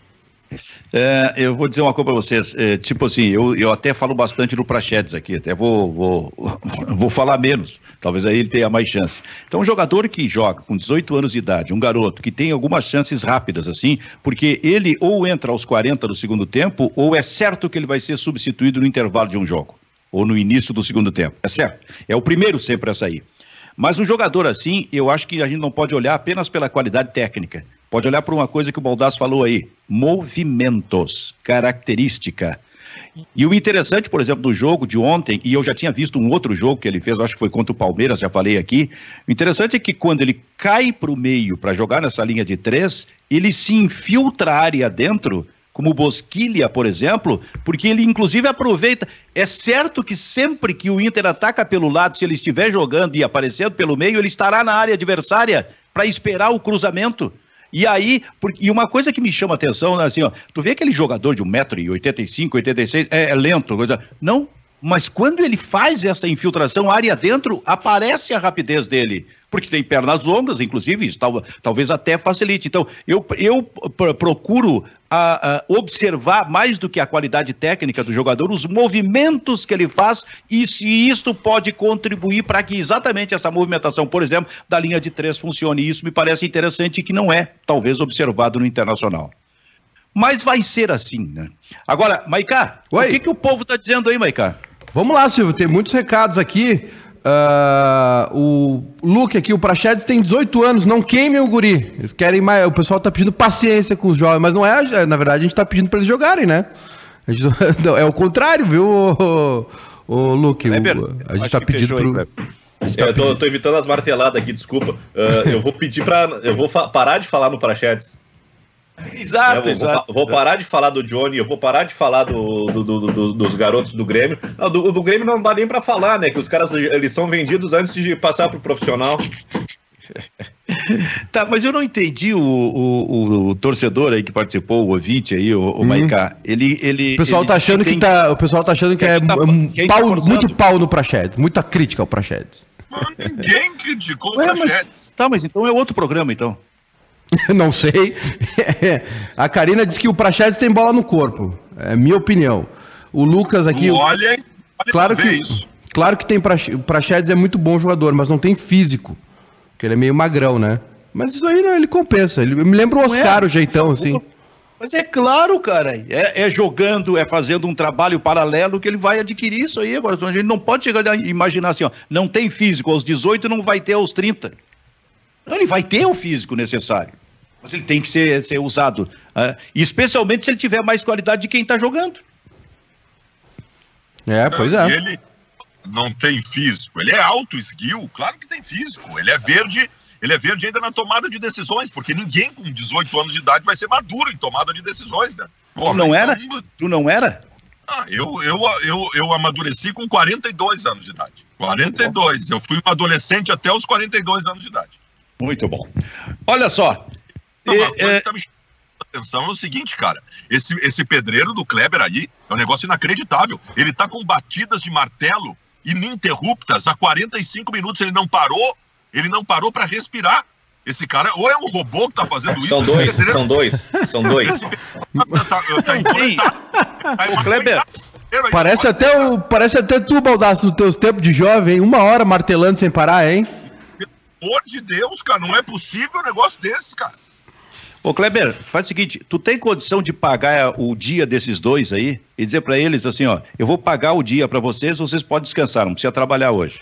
É, eu vou dizer uma coisa para vocês, é, tipo assim, eu, eu até falo bastante no Prachedes aqui, até vou, vou, (laughs) vou falar menos, talvez aí ele tenha mais chance. Então, um jogador que joga com 18 anos de idade, um garoto que tem algumas chances rápidas, assim, porque ele ou entra aos 40 do segundo tempo, ou é certo que ele vai ser substituído no intervalo de um jogo, ou no início do segundo tempo, é certo. É o primeiro sempre a sair. Mas um jogador assim, eu acho que a gente não pode olhar apenas pela qualidade técnica. Pode olhar para uma coisa que o Baldasso falou aí: movimentos, característica. E o interessante, por exemplo, do jogo de ontem, e eu já tinha visto um outro jogo que ele fez, acho que foi contra o Palmeiras, já falei aqui. O interessante é que quando ele cai para o meio para jogar nessa linha de três, ele se infiltra a área dentro como Bosquilha, por exemplo, porque ele inclusive aproveita. É certo que sempre que o Inter ataca pelo lado, se ele estiver jogando e aparecendo pelo meio, ele estará na área adversária para esperar o cruzamento. E aí, por, e uma coisa que me chama atenção, né, assim, ó, tu vê aquele jogador de 1,85m, 86 é, é lento, coisa. Não, mas quando ele faz essa infiltração área dentro, aparece a rapidez dele, porque tem pernas longas, inclusive, tal, talvez até facilite. Então, eu, eu procuro a, a observar mais do que a qualidade técnica do jogador, os movimentos que ele faz e se isto pode contribuir para que exatamente essa movimentação, por exemplo, da linha de três funcione. Isso me parece interessante e que não é, talvez, observado no internacional. Mas vai ser assim, né? Agora, Maicá, o que, que o povo está dizendo aí, Maicá? Vamos lá, Silvio, tem muitos recados aqui. Uh, o Luke aqui, o Prachedes tem 18 anos, não queimem o guri. Eles querem mais. O pessoal tá pedindo paciência com os jovens, mas não é. Na verdade, a gente tá pedindo para eles jogarem, né? Gente, (laughs) é o contrário, viu, o, o Luke? O, a gente tá pedindo pro. Aí, tá eu tô, tô, evitando as marteladas aqui, desculpa. Uh, eu vou pedir para Eu vou parar de falar no Prachedes. Exato, eu vou, exato. Vou, parar de falar do Johnny, eu vou parar de falar do, do, do, dos garotos do Grêmio. Não, do, do, Grêmio não dá nem para falar, né? Que os caras eles são vendidos antes de passar pro profissional. (laughs) tá, mas eu não entendi o, o, o, torcedor aí que participou, o ouvinte aí, o, o uhum. Maiká. Ele, ele, o pessoal ele tá achando que tá, o pessoal tá achando que, é tá, pau, tá muito pau no Prachedes, muita crítica ao Prachedes. Ninguém criticou o Prachedes. Tá, mas então é outro programa então. (laughs) Não sei. (laughs) a Karina diz que o Prachedes tem bola no corpo. É minha opinião. O Lucas aqui. Olha, olha claro que, isso. claro que tem o Prachedes é muito bom jogador, mas não tem físico. Porque ele é meio magrão, né? Mas isso aí não, ele compensa. Ele me lembra o Oscar, é, o jeitão, assim. Mas é claro, cara. É, é, jogando, é fazendo um trabalho paralelo que ele vai adquirir isso aí. Agora, a gente não pode chegar a imaginar assim, ó. Não tem físico aos 18, não vai ter aos 30. Ele vai ter o físico necessário. Mas ele tem que ser, ser usado. Uh, especialmente se ele tiver mais qualidade de quem está jogando. É, pois é. Ele não tem físico. Ele é alto, esguio, claro que tem físico. Ele é verde, ele é verde ainda na tomada de decisões, porque ninguém com 18 anos de idade vai ser maduro em tomada de decisões, né? Porra, tu não então... era? Tu não era? Ah, eu, eu, eu, eu amadureci com 42 anos de idade. 42. Eu fui um adolescente até os 42 anos de idade. Muito bom. Olha só, não, coisa é... que tá me chamando atenção é o seguinte, cara. Esse, esse pedreiro do Kleber aí é um negócio inacreditável. Ele tá com batidas de martelo ininterruptas há 45 minutos. Ele não parou, ele não parou para respirar. Esse cara, ou é um robô que tá fazendo são isso. Dois, são dois, são dois, são dois. Tá, o Kleber, parece até, o, parece até tu, Baldaço, nos teus tempos de jovem, uma hora martelando sem parar, hein? Pelo amor de Deus, cara, não é possível um negócio desse, cara. Ô Kleber, faz o seguinte, tu tem condição de pagar o dia desses dois aí e dizer para eles assim, ó, eu vou pagar o dia para vocês, vocês podem descansar, não precisa trabalhar hoje.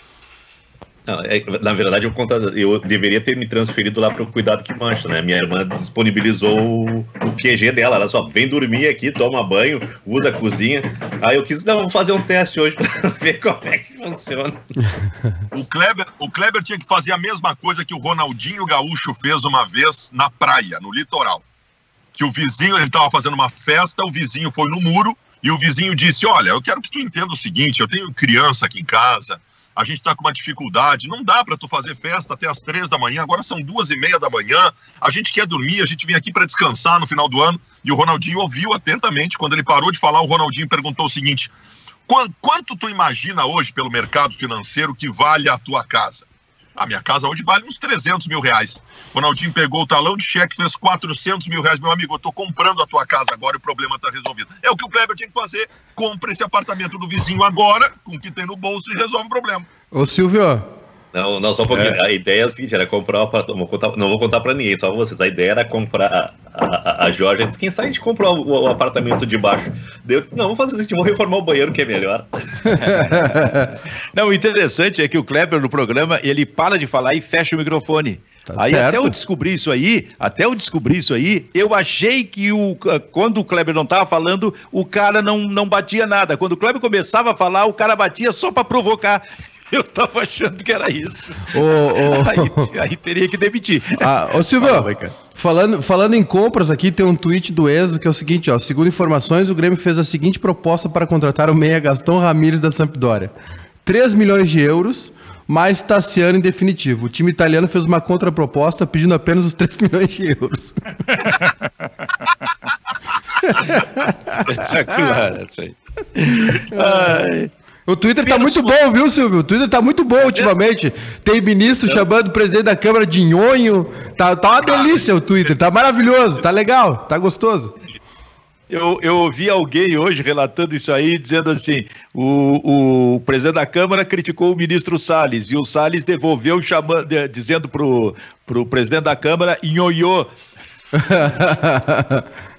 É, na verdade, eu, eu, deveria ter me transferido lá para o Cuidado que Mancha, né? Minha irmã disponibilizou o, o QG dela. Ela só vem dormir aqui, toma banho, usa a cozinha. Aí eu quis, não, vamos fazer um teste hoje para (laughs) ver como é que funciona. (laughs) O Kleber, o Kleber tinha que fazer a mesma coisa que o Ronaldinho Gaúcho fez uma vez na praia, no litoral. Que o vizinho, ele estava fazendo uma festa, o vizinho foi no muro e o vizinho disse: Olha, eu quero que tu entenda o seguinte: eu tenho criança aqui em casa a gente está com uma dificuldade, não dá para tu fazer festa até as três da manhã, agora são duas e meia da manhã, a gente quer dormir, a gente vem aqui para descansar no final do ano, e o Ronaldinho ouviu atentamente, quando ele parou de falar, o Ronaldinho perguntou o seguinte, quanto tu imagina hoje pelo mercado financeiro que vale a tua casa? A minha casa hoje vale uns 300 mil reais. O Ronaldinho pegou o talão de cheque, fez 400 mil reais. Meu amigo, eu estou comprando a tua casa agora e o problema está resolvido. É o que o Kleber tinha que fazer. Compra esse apartamento do vizinho agora, com o que tem no bolso, e resolve o problema. Ô, Silvio, não, não, só um pouquinho. É. A ideia é o seguinte, era comprar Não vou contar, não vou contar pra ninguém, só vocês. A ideia era comprar. A, a, a Jorge disse: quem sabe a gente compra o, o, apartamento de baixo. Daí disse: não, vamos fazer o seguinte, vou reformar o banheiro que é melhor. (laughs) não, o interessante é que o Kleber no programa, ele para de falar e fecha o microfone. Tá aí certo. até eu descobri isso aí, até eu descobri isso aí, eu achei que o, quando o Kleber não estava falando, o cara não, não batia nada. Quando o Kleber começava a falar, o cara batia só para provocar. (laughs) Eu tava achando que era isso. (laughs) Aí, aí, teria que demitir. Ah, ô Silvio, Fala, falando, falando em compras aqui, tem um tweet do Enzo que é o seguinte, ó. Segundo informações, o Grêmio fez a seguinte proposta para contratar o meia Gastão Ramírez da Sampdoria. 3 milhões de euros, mais Tassiano em definitivo. O time italiano fez uma contraproposta pedindo apenas os 3 (laughs) milhões de euros. claro, isso aí. Ai. O Twitter tá muito bom, viu, Silvio? O Twitter tá muito bom ultimamente. Tem ministro chamando o presidente da Câmara de nhonho. Tá, tá uma delícia o Twitter, tá maravilhoso, tá legal, tá gostoso. Eu, eu ouvi alguém hoje relatando isso aí, dizendo assim: o, o presidente da Câmara criticou o ministro Salles e o Salles devolveu chamando, dizendo pro, pro presidente da Câmara nhonhô. (laughs)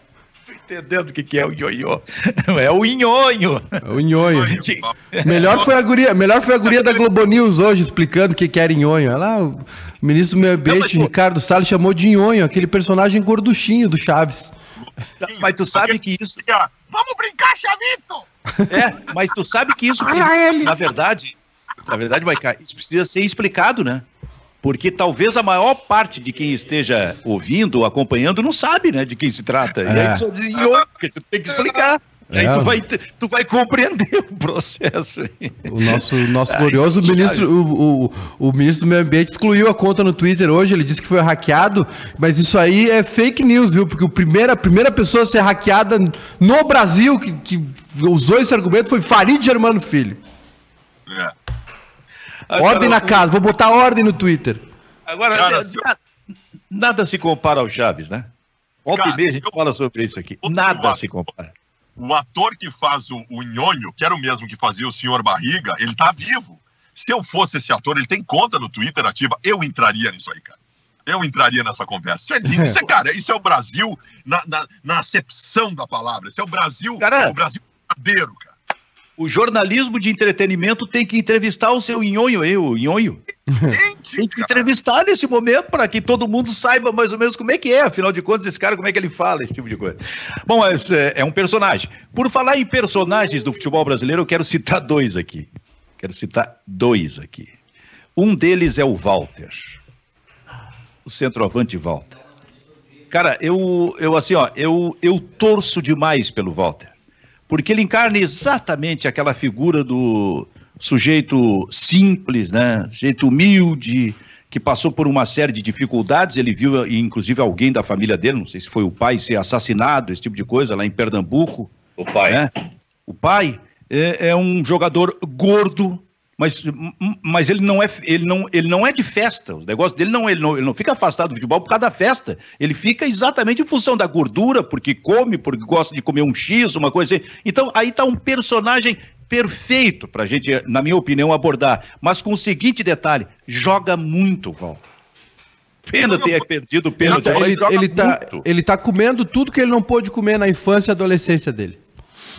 entendendo o que, que é o ioiô. (laughs) É o inhonho. É o inhonho. (laughs) melhor, foi a guria, melhor foi a guria da Globo News hoje explicando o que, que era inhonho. Ela, o ministro do meio ambiente, Ricardo Salles, chamou de inhonho, aquele personagem gorduchinho do Chaves. Mas tu sabe que isso. Vamos brincar, Chavito! É, mas tu sabe que isso, na verdade, na verdade, Maiká, isso precisa ser explicado, né? Porque talvez a maior parte de quem esteja ouvindo ou acompanhando não sabe, né, de quem se trata. É. E aí só diz, porque tu tem que explicar. É. Aí tu vai, tu vai compreender (laughs) o processo. O nosso, nosso glorioso ministro, o, o, o, ministro do Meio Ambiente excluiu a conta no Twitter hoje, ele disse que foi hackeado, mas isso aí é fake news, viu? Porque o primeira, a primeira pessoa a ser hackeada no Brasil que, que usou esse argumento foi Farid Germano Filho. É. Ordem na casa, vou botar ordem no Twitter. Agora, cara, nada, nada, se compara ao Chaves, né? Ontem mesmo a gente eu, fala sobre isso aqui. Nada se compara. O ator que faz o, o Nhonho, que era o mesmo que fazia o Senhor Barriga, ele tá vivo. Se eu fosse esse ator, ele tem conta no Twitter ativa, eu entraria nisso aí, cara. Eu entraria nessa conversa. Isso é lindo. Isso é, (laughs) cara, isso é o Brasil na, na, na acepção da palavra. Isso é o Brasil, cara, o Brasil verdadeiro, cara o jornalismo de entretenimento tem que entrevistar o seu nhonho, eu, o nhonho. tem que entrevistar nesse momento para que todo mundo saiba mais ou menos como é que é, afinal de contas, esse cara, como é que ele fala, esse tipo de coisa. Bom, esse é, é um personagem. Por falar em personagens do futebol brasileiro, eu quero citar dois aqui. Quero citar dois aqui. Um deles é o Walter, o centroavante Walter. Cara, eu, eu assim, ó, eu, eu torço demais pelo Walter porque ele encarna exatamente aquela figura do sujeito simples, né? Sujeito humilde, que passou por uma série de dificuldades. Ele viu, inclusive, alguém da família dele, não sei se foi o pai, ser assassinado, esse tipo de coisa, lá em Pernambuco. O pai. Né? O pai é, é um jogador gordo, mas, mas ele, não é, ele, não, ele não é de festa. Os negócios dele não ele, não, ele não fica afastado do futebol por causa da festa. Ele fica exatamente em função da gordura, porque come, porque gosta de comer um X, uma coisa assim. Então, aí está um personagem perfeito para a gente, na minha opinião, abordar. Mas com o seguinte detalhe: joga muito, Walter. Pena ter perdido o pênalti. Ele, ele, ele, tá, ele tá comendo tudo que ele não pôde comer na infância e adolescência dele.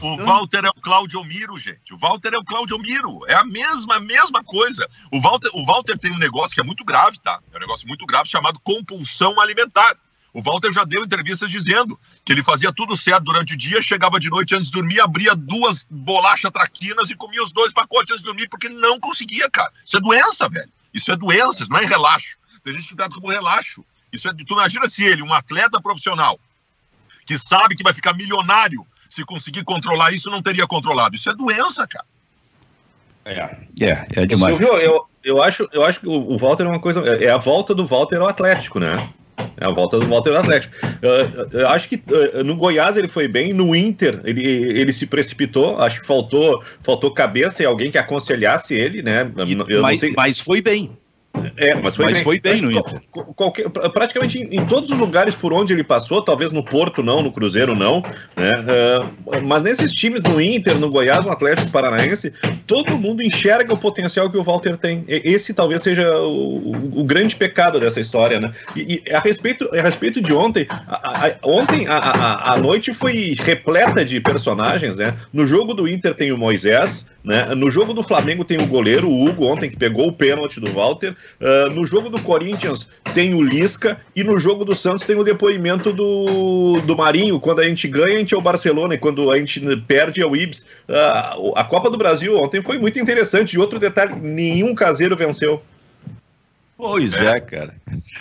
O Walter é o Claudio Miro, gente. O Walter é o Claudio Miro. É a mesma, mesma coisa. O Walter, o Walter tem um negócio que é muito grave, tá? É um negócio muito grave chamado compulsão alimentar. O Walter já deu entrevistas dizendo que ele fazia tudo certo durante o dia, chegava de noite antes de dormir, abria duas bolachas traquinas e comia os dois pacotes antes de dormir, porque não conseguia, cara. Isso é doença, velho. Isso é doença, não é relaxo. Tem gente que trata como relaxo. Isso é, tu imagina se ele, um atleta profissional, que sabe que vai ficar milionário se conseguir controlar isso, não teria controlado. Isso é doença, cara. É, é, é demais. Silvio, eu, eu, acho, eu acho que o, Walter é uma coisa. É a volta do Walter ao Atlético, né? É a volta do Walter ao Atlético. Eu, eu acho que no Goiás ele foi bem, no Inter ele, ele se precipitou, acho que faltou, faltou cabeça e alguém que aconselhasse ele, né? mas, mas foi bem. É, mas foi mas bem, foi bem no Inter. Qualquer, praticamente em, em, todos os lugares por onde ele passou, talvez no Porto não, no Cruzeiro não, né? Uh, mas nesses times, no Inter, no Goiás, no Atlético Paranaense, todo mundo enxerga o potencial que o Walter tem. Esse talvez seja o, o grande pecado dessa história, né? E, e, a, respeito, a respeito de ontem, a, a, ontem a, a, noite foi repleta de personagens, né? No jogo do Inter tem o Moisés, né? No jogo do Flamengo tem o goleiro, o Hugo, ontem, que pegou o pênalti do Walter. Uh, no jogo do Corinthians tem o Lisca. E no jogo do Santos tem o depoimento do, do Marinho. Quando a gente ganha, a gente é o Barcelona. E quando a gente perde, é o Ibs. Uh, a Copa do Brasil ontem foi muito interessante. E outro detalhe: nenhum caseiro venceu. Pois é, cara.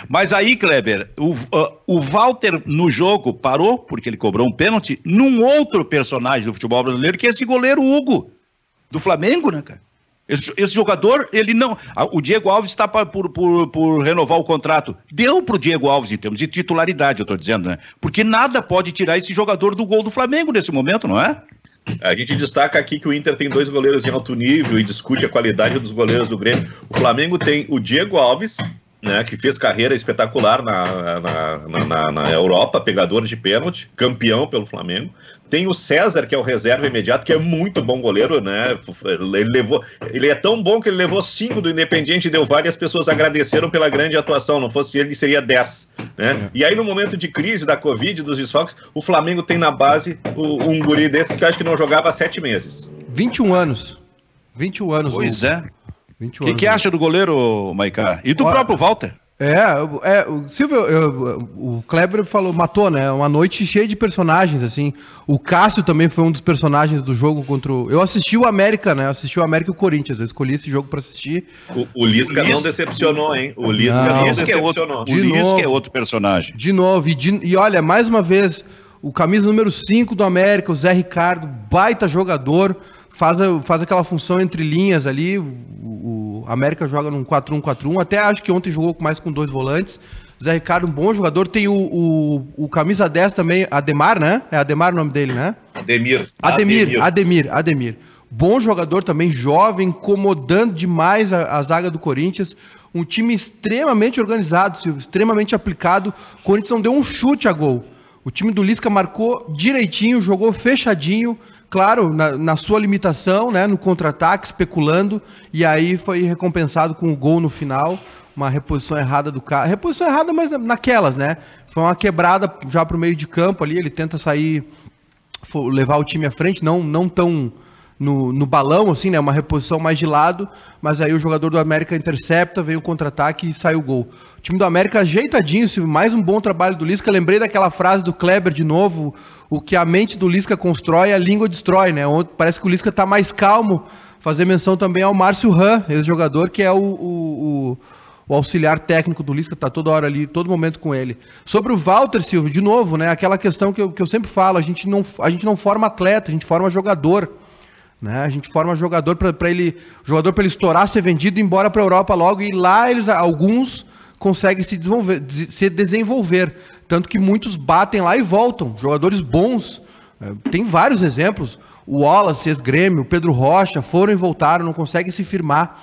Mas aí, Kleber, o, uh, o Walter no jogo parou, porque ele cobrou um pênalti, num outro personagem do futebol brasileiro, que é esse goleiro Hugo do Flamengo, né, cara? Esse, esse jogador, ele não. O Diego Alves está por, por, por renovar o contrato. Deu para o Diego Alves em termos de titularidade, eu estou dizendo, né? Porque nada pode tirar esse jogador do gol do Flamengo nesse momento, não é? A gente destaca aqui que o Inter tem dois goleiros em alto nível e discute a qualidade dos goleiros do Grêmio. O Flamengo tem o Diego Alves, né, que fez carreira espetacular na, na, na, na, Europa, pegador de pênalti, campeão pelo Flamengo. Tem o César, que é o reserva imediato, que é muito bom goleiro, né? Ele, levou, ele é tão bom que ele levou cinco do Independiente e deu várias pessoas agradeceram pela grande atuação. Não fosse ele, seria dez. Né? E aí, no momento de crise da Covid, dos desfalques, o Flamengo tem na base um guri desses que acho que não jogava há sete meses. 21 anos. 21 anos. Pois o... é. O que, que acha do goleiro, Maicá? E do Olha, próprio Walter? É, é o Silvio, eu, o Kleber falou, matou, né? Uma noite cheia de personagens, assim. O Cássio também foi um dos personagens do jogo contra o. Eu assisti o América, né? Eu assisti o América e o Corinthians. Eu escolhi esse jogo para assistir. O, o Lisca não decepcionou, hein? O Lisca não, não Lisca decepcionou. É outro, de o Lisca é outro personagem. De novo, e, de, e olha, mais uma vez, o camisa número 5 do América, o Zé Ricardo, baita jogador faz, faz aquela função entre linhas ali. O, o América joga num 4-1-4-1. Até acho que ontem jogou mais com dois volantes. Zé Ricardo, um bom jogador. Tem o, o, o, camisa 10 também, Ademar, né? É Ademar o nome dele, né? Ademir. Ademir, Ademir, Ademir. Ademir. Bom jogador também, jovem, incomodando demais a, a zaga do Corinthians. Um time extremamente organizado, extremamente aplicado. O Corinthians não deu um chute a gol. O time do Lisca marcou direitinho, jogou fechadinho, claro, na, na sua limitação, né, no contra-ataque, especulando, e aí foi recompensado com o gol no final, uma reposição errada do cara. Reposição errada, mas naquelas, né? Foi uma quebrada já para o meio de campo ali, ele tenta sair, levar o time à frente, não, não tão no, no balão, assim, né? Uma reposição mais de lado, mas aí o jogador do América intercepta, veio o contra-ataque e sai o gol. O time do América ajeitadinho, mais um bom trabalho do Lisca. Lembrei daquela frase do Kleber de novo: o que a mente do Lisca constrói, a língua destrói, né? Parece que o Lisca está mais calmo. Fazer menção também ao Márcio Ran, ex-jogador, que é o, o, o o auxiliar técnico do Lisca está toda hora ali, todo momento com ele. Sobre o Walter Silva, de novo, né? Aquela questão que eu, que eu sempre falo, a gente, não, a gente não forma atleta, a gente forma jogador. Né? A gente forma jogador para ele, jogador para ele estourar, ser vendido, embora para a Europa logo e lá eles alguns conseguem se desenvolver, se desenvolver, tanto que muitos batem lá e voltam, jogadores bons. É, tem vários exemplos. O Wallace, ex-grêmio, Pedro Rocha foram e voltaram, não conseguem se firmar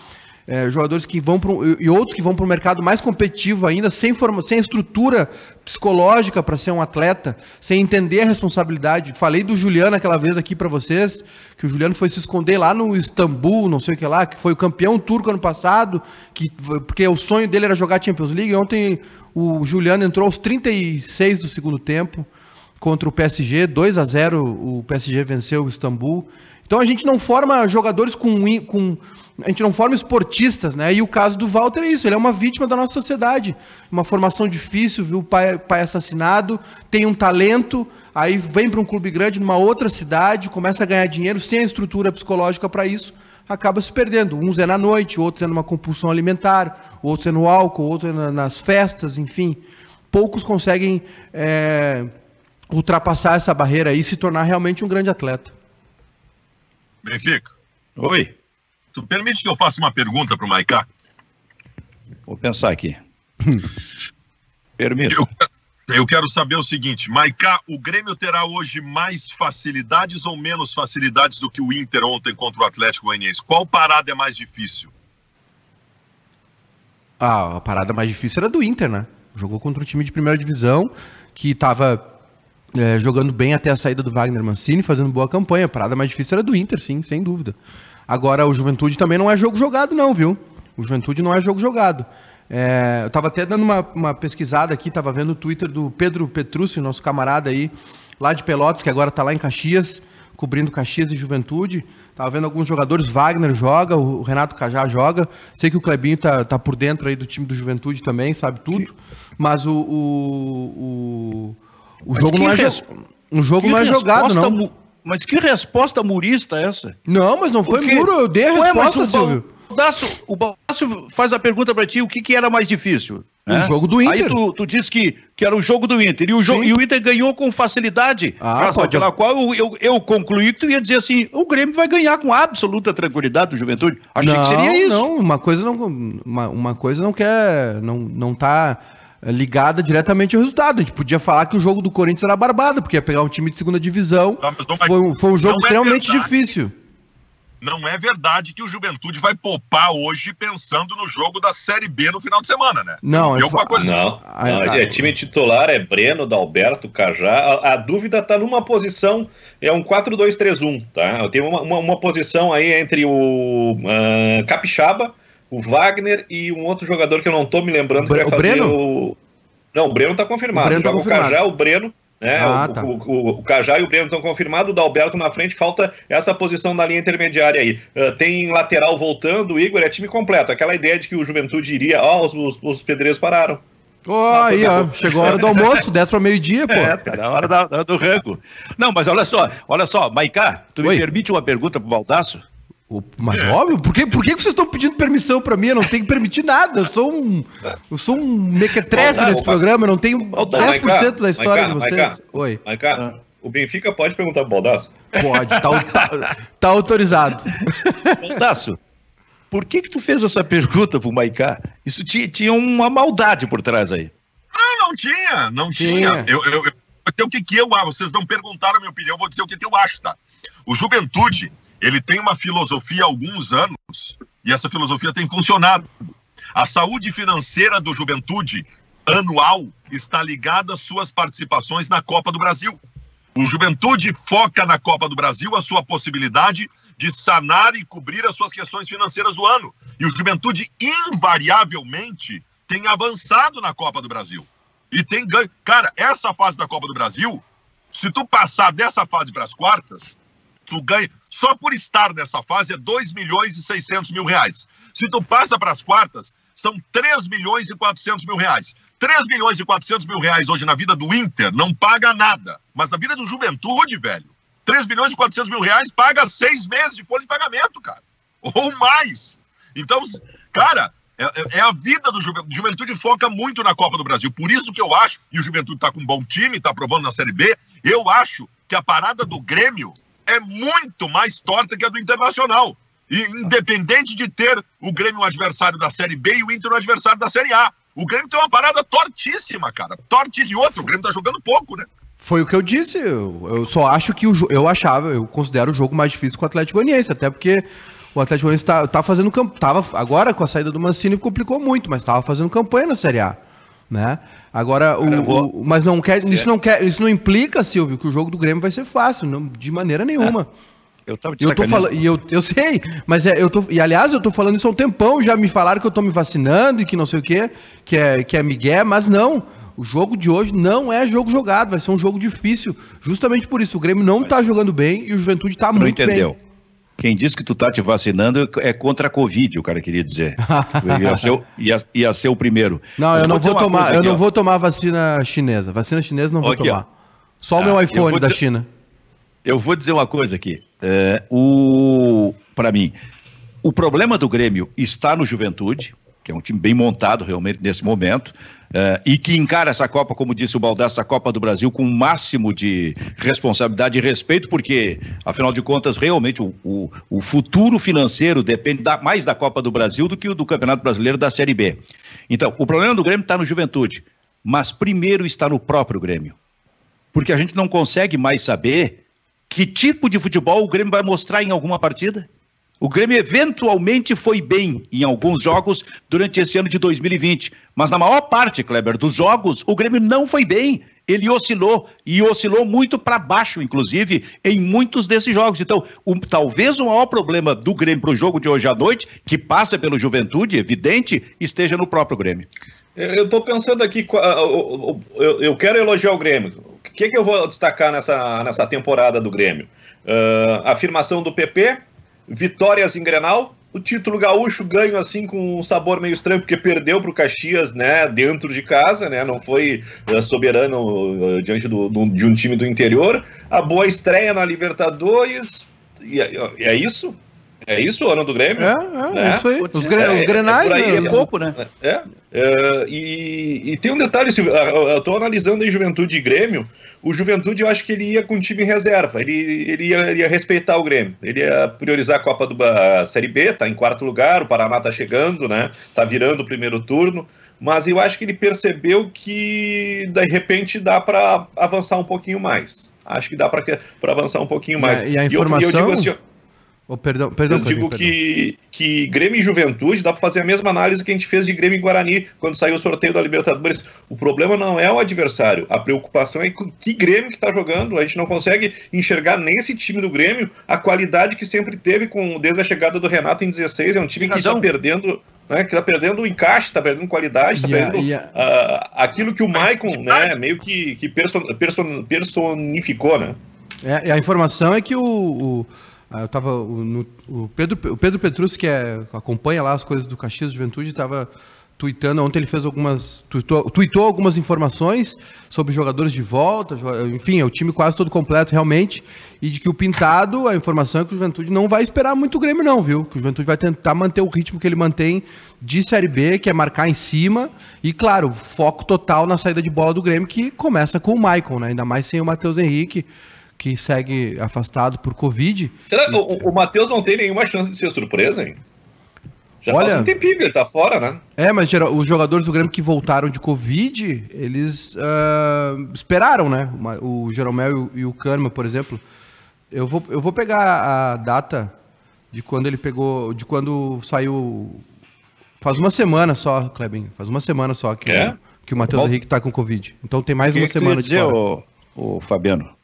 é, jogadores que vão pro, e outros que vão para o mercado mais competitivo ainda, sem, forma, sem estrutura psicológica para ser um atleta, sem entender a responsabilidade. Falei do Juliano aquela vez aqui para vocês, que o Juliano foi se esconder lá no Istambul, não sei o que lá, que foi o campeão turco ano passado, que, porque o sonho dele era jogar Champions League. Ontem o Juliano entrou aos 36 do segundo tempo contra o PSG, 2 a 0 o PSG venceu o Istambul. Então a gente não forma jogadores com, com a gente não forma esportistas, né? E o caso do Walter é isso, ele é uma vítima da nossa sociedade. Uma formação difícil, viu o pai, pai assassinado, tem um talento, aí vem para um clube grande numa outra cidade, começa a ganhar dinheiro sem a estrutura psicológica para isso, acaba se perdendo. Uns é na noite, outros é numa compulsão alimentar, outros é no álcool, outros é nas festas, enfim. Poucos conseguem é, ultrapassar essa barreira e se tornar realmente um grande atleta. Benfica. Oi. Tu permite que eu faça uma pergunta para o Maiká? Vou pensar aqui. (laughs) Permito. Eu, eu, quero saber o seguinte, Maiká, o Grêmio terá hoje mais facilidades ou menos facilidades do que o Inter ontem contra o Atlético Goianiense? Qual parada é mais difícil? Ah, a parada mais difícil era do Inter, né? Jogou contra um time de primeira divisão que estava é, jogando bem até a saída do Wagner Mancini, fazendo boa campanha. A parada mais difícil era do Inter, sim, sem dúvida. Agora, o Juventude também não é jogo jogado, não, viu? O Juventude não é jogo jogado. É, eu estava até dando uma, uma pesquisada aqui, estava vendo o Twitter do Pedro Petrúcio, nosso camarada aí, lá de Pelotas, que agora está lá em Caxias, cobrindo Caxias e Juventude. Estava vendo alguns jogadores, Wagner joga, o Renato Cajá joga. Sei que o Clebinho tá, tá por dentro aí do time do Juventude também, sabe tudo. Mas o, o, o, o jogo não é, res... um jogo não é jogado, não. Mas que resposta murista é essa? Não, mas não foi Porque... muro, eu dei a Ué, resposta, Silvio. Baldaço, o Baldaço faz a pergunta para ti, o que, que era mais difícil? O é? jogo do Inter. Aí tu, tu disse que, que era o jogo do Inter. E o, jogo, e o Inter ganhou com facilidade. Ah, pode. Pela qual eu, eu, eu, concluí que tu ia dizer assim: o Grêmio vai ganhar com absoluta tranquilidade do Juventude. Achei não, que seria isso. Não, uma coisa não, uma, uma coisa não quer. Não, não tá ligada diretamente ao resultado. A gente podia falar que o jogo do Corinthians era barbado, porque ia pegar um time de segunda divisão. Não, foi, foi um jogo é extremamente é difícil não é verdade que o Juventude vai poupar hoje pensando no jogo da Série B no final de semana, né? Não, eu fa... coisa não, assim. não, é time titular, é Breno, Dalberto, Cajá. A, a dúvida está numa posição, é um 4-2-3-1, tá? Eu tenho uma, uma, uma, posição aí entre o uh, Capixaba, o Wagner e um outro jogador que eu não estou me lembrando o que vai fazer Breno? o... Não, o Breno está confirmado. O Breno tá confirmado. o Cajá, o Breno né? Ah, o, tá. o, o, o, Cajá e o Breno estão confirmados, o Dalberto na frente, falta essa posição na linha intermediária aí. Uh, tem lateral voltando, o Igor é time completo. Aquela ideia de que o Juventude iria, ó, oh, os, os, os pedreiros pararam. Oh, aí, ó, chegou a hora do almoço, 10 para meio-dia, pô. (laughs) É, tá na hora da, do rango. Não, mas olha só, olha só, Maicá, tu Oi. me permite uma pergunta pro Baldaço? Mas é. óbvio, por que, por que vocês estão pedindo permissão para mim? Eu não tenho que permitir nada. Eu sou um, eu sou um mequetrefe nesse programa, eu não tenho 10% Maica, da história Maica, de vocês. Maica, Oi. Maica, ah. o Benfica pode perguntar pro Baldaço? Pode, tá, tá autorizado. Baldaço, por que que tu fez essa pergunta pro Maiká? Isso tinha, tinha uma maldade por trás aí. Ah, não tinha, não tinha. tinha. Eu, eu, eu, eu, o que que eu acho, vocês não perguntaram a minha opinião, eu vou dizer o que que eu acho, tá? O Juventude ele tem uma filosofia há alguns anos e essa filosofia tem funcionado. A saúde financeira do Juventude anual está ligada às suas participações na Copa do Brasil. O Juventude foca na Copa do Brasil a sua possibilidade de sanar e cobrir as suas questões financeiras do ano. E o Juventude, invariavelmente, tem avançado na Copa do Brasil. E tem ganho. Cara, essa fase da Copa do Brasil, se tu passar dessa fase para as quartas, tu ganha. Só por estar nessa fase é 2 milhões e 600 mil reais. Se tu passa para as quartas, são 3 milhões e 400 mil reais. 3 milhões e 400 mil reais hoje na vida do Inter não paga nada. Mas na vida do Juventude, velho, 3 milhões e 400 mil reais paga seis meses de folha de pagamento, cara. Ou mais. Então, cara, é, é, é a vida do Juventude. Juventude foca muito na Copa do Brasil. Por isso que eu acho, e o Juventude está com um bom time, está provando na Série B, eu acho que a parada do Grêmio é muito mais torta que a do Internacional. E independente de ter o Grêmio um adversário da Série B e o Inter um adversário da Série A. O Grêmio tem uma parada tortíssima, cara. Torte de outro. O Grêmio tá jogando pouco, né? Foi o que eu disse. Eu, eu só acho que o, eu achava, eu considero o jogo mais difícil com o Atlético Goianiense, até porque o Atlético Goianiense tá, tá fazendo tava agora com a saída do Mancini complicou muito, mas estava fazendo campanha na Série A, né? Agora, Cara, o, vou... o, mas não quer, isso não quer, isso não implica, Silvio, que o jogo do Grêmio vai ser fácil, não, de maneira nenhuma. É. Eu tava te eu tô falando, e eu, eu sei, mas é, eu tô, e aliás, eu tô falando isso há um tempão, já me falaram que eu tô me vacinando e que não sei o quê, que é, que é migué, mas não. O jogo de hoje não é jogo jogado, vai ser um jogo difícil. Justamente por isso, o Grêmio não mas... tá jogando bem e o Juventude tá muito entendeu. bem. Quem disse que tu tá te vacinando é contra a Covid, o cara queria dizer. ia, ser o, ia, ia ser o primeiro. Não, Mas eu não vou tomar, eu não vou tomar vacina chinesa. Vacina chinesa não vou aqui, tomar. Ó. Só o meu ah, iPhone da China. Eu vou dizer uma coisa aqui. É, o para mim, o problema do Grêmio está no Juventude, que é um time bem montado realmente nesse momento, uh, e que encara essa Copa, como disse o Baldassi, essa Copa do Brasil com o máximo de responsabilidade e respeito, porque, afinal de contas, realmente o, o, o futuro financeiro depende da, mais da Copa do Brasil do que o do Campeonato Brasileiro da Série B. Então, o problema do Grêmio está no Juventude, mas primeiro está no próprio Grêmio. Porque a gente não consegue mais saber que tipo de futebol o Grêmio vai mostrar em alguma partida. O Grêmio eventualmente foi bem em alguns jogos durante esse ano de 2020, mas na maior parte, Kleber, dos jogos, o Grêmio não foi bem. Ele oscilou e oscilou muito para baixo, inclusive, em muitos desses jogos. Então, um, talvez o maior problema do Grêmio para o jogo de hoje à noite, que passa pelo Juventude, evidente, esteja no próprio Grêmio. Eu estou pensando aqui, eu quero elogiar o Grêmio. O que, que eu vou destacar nessa, nessa temporada do Grêmio? Uh, afirmação do PP, vitórias em Grenal, o título gaúcho ganho assim com um sabor meio estranho, porque perdeu para o Caxias, né, dentro de casa, né, não foi uh, soberano uh, diante do, do, de um time do interior. A boa estreia na Libertadores, e, é, é isso? É isso o ano do Grêmio? É, é, né? isso aí. Os, gre é, os grenais, é, é, pouco, né? É. é e, e, tem um detalhe, eu estou analisando em Juventude e Grêmio, o Juventude, eu acho que ele ia com o time em reserva. Ele, ele, ia, ele ia respeitar o Grêmio. Ele ia priorizar a Copa do a Série B, tá em quarto lugar, o Paraná tá chegando, né? Tá virando o primeiro turno. Mas eu acho que ele percebeu que de repente dá para avançar um pouquinho mais. Acho que dá para avançar um pouquinho mais. E a, informação. E eu, eu digo assim, Oh, perdão, perdão, Eu digo que, que Grêmio e Juventude dá para fazer a mesma análise que a gente fez de Grêmio e Guarani quando saiu o sorteio da Libertadores. O problema não é o adversário, a preocupação é com que Grêmio que está jogando. A gente não consegue enxergar nesse time do Grêmio a qualidade que sempre teve com desde a chegada do Renato em 16. É um time que está perdendo né, que está perdendo o encaixe, está perdendo qualidade, está perdendo yeah. Uh, aquilo que o Maicon né, meio que, que person, person, personificou. Né? É, a informação é que o, o eu tava no, o Pedro o Pedro Petrus que é, acompanha lá as coisas do Caxias Juventude estava tweetando ontem ele fez algumas tweetou, tweetou, algumas informações sobre jogadores de volta enfim é o time quase todo completo realmente e de que o pintado a informação é que o Juventude não vai esperar muito o Grêmio não viu? Que o Juventude vai tentar manter o ritmo que ele mantém de série B que é marcar em cima e claro foco total na saída de bola do Grêmio que começa com o Michael né? Ainda mais sem o Matheus Henrique que segue afastado por Covid. Será que o, o Matheus não tem nenhuma chance de ser surpresa, hein? Já Olha, faz um tempinho que ele tá fora, né? É, mas os jogadores do Grêmio que voltaram de Covid, eles uh, esperaram, né? O Jeromel e o Kahneman, por exemplo. Eu vou, eu vou pegar a data de quando ele pegou, de quando saiu. Faz uma semana só, Klebin. Faz uma semana só que, é? o, que o Matheus Henrique tá com Covid. Então tem mais que uma que semana de dizer, fora. O, o Fabiano?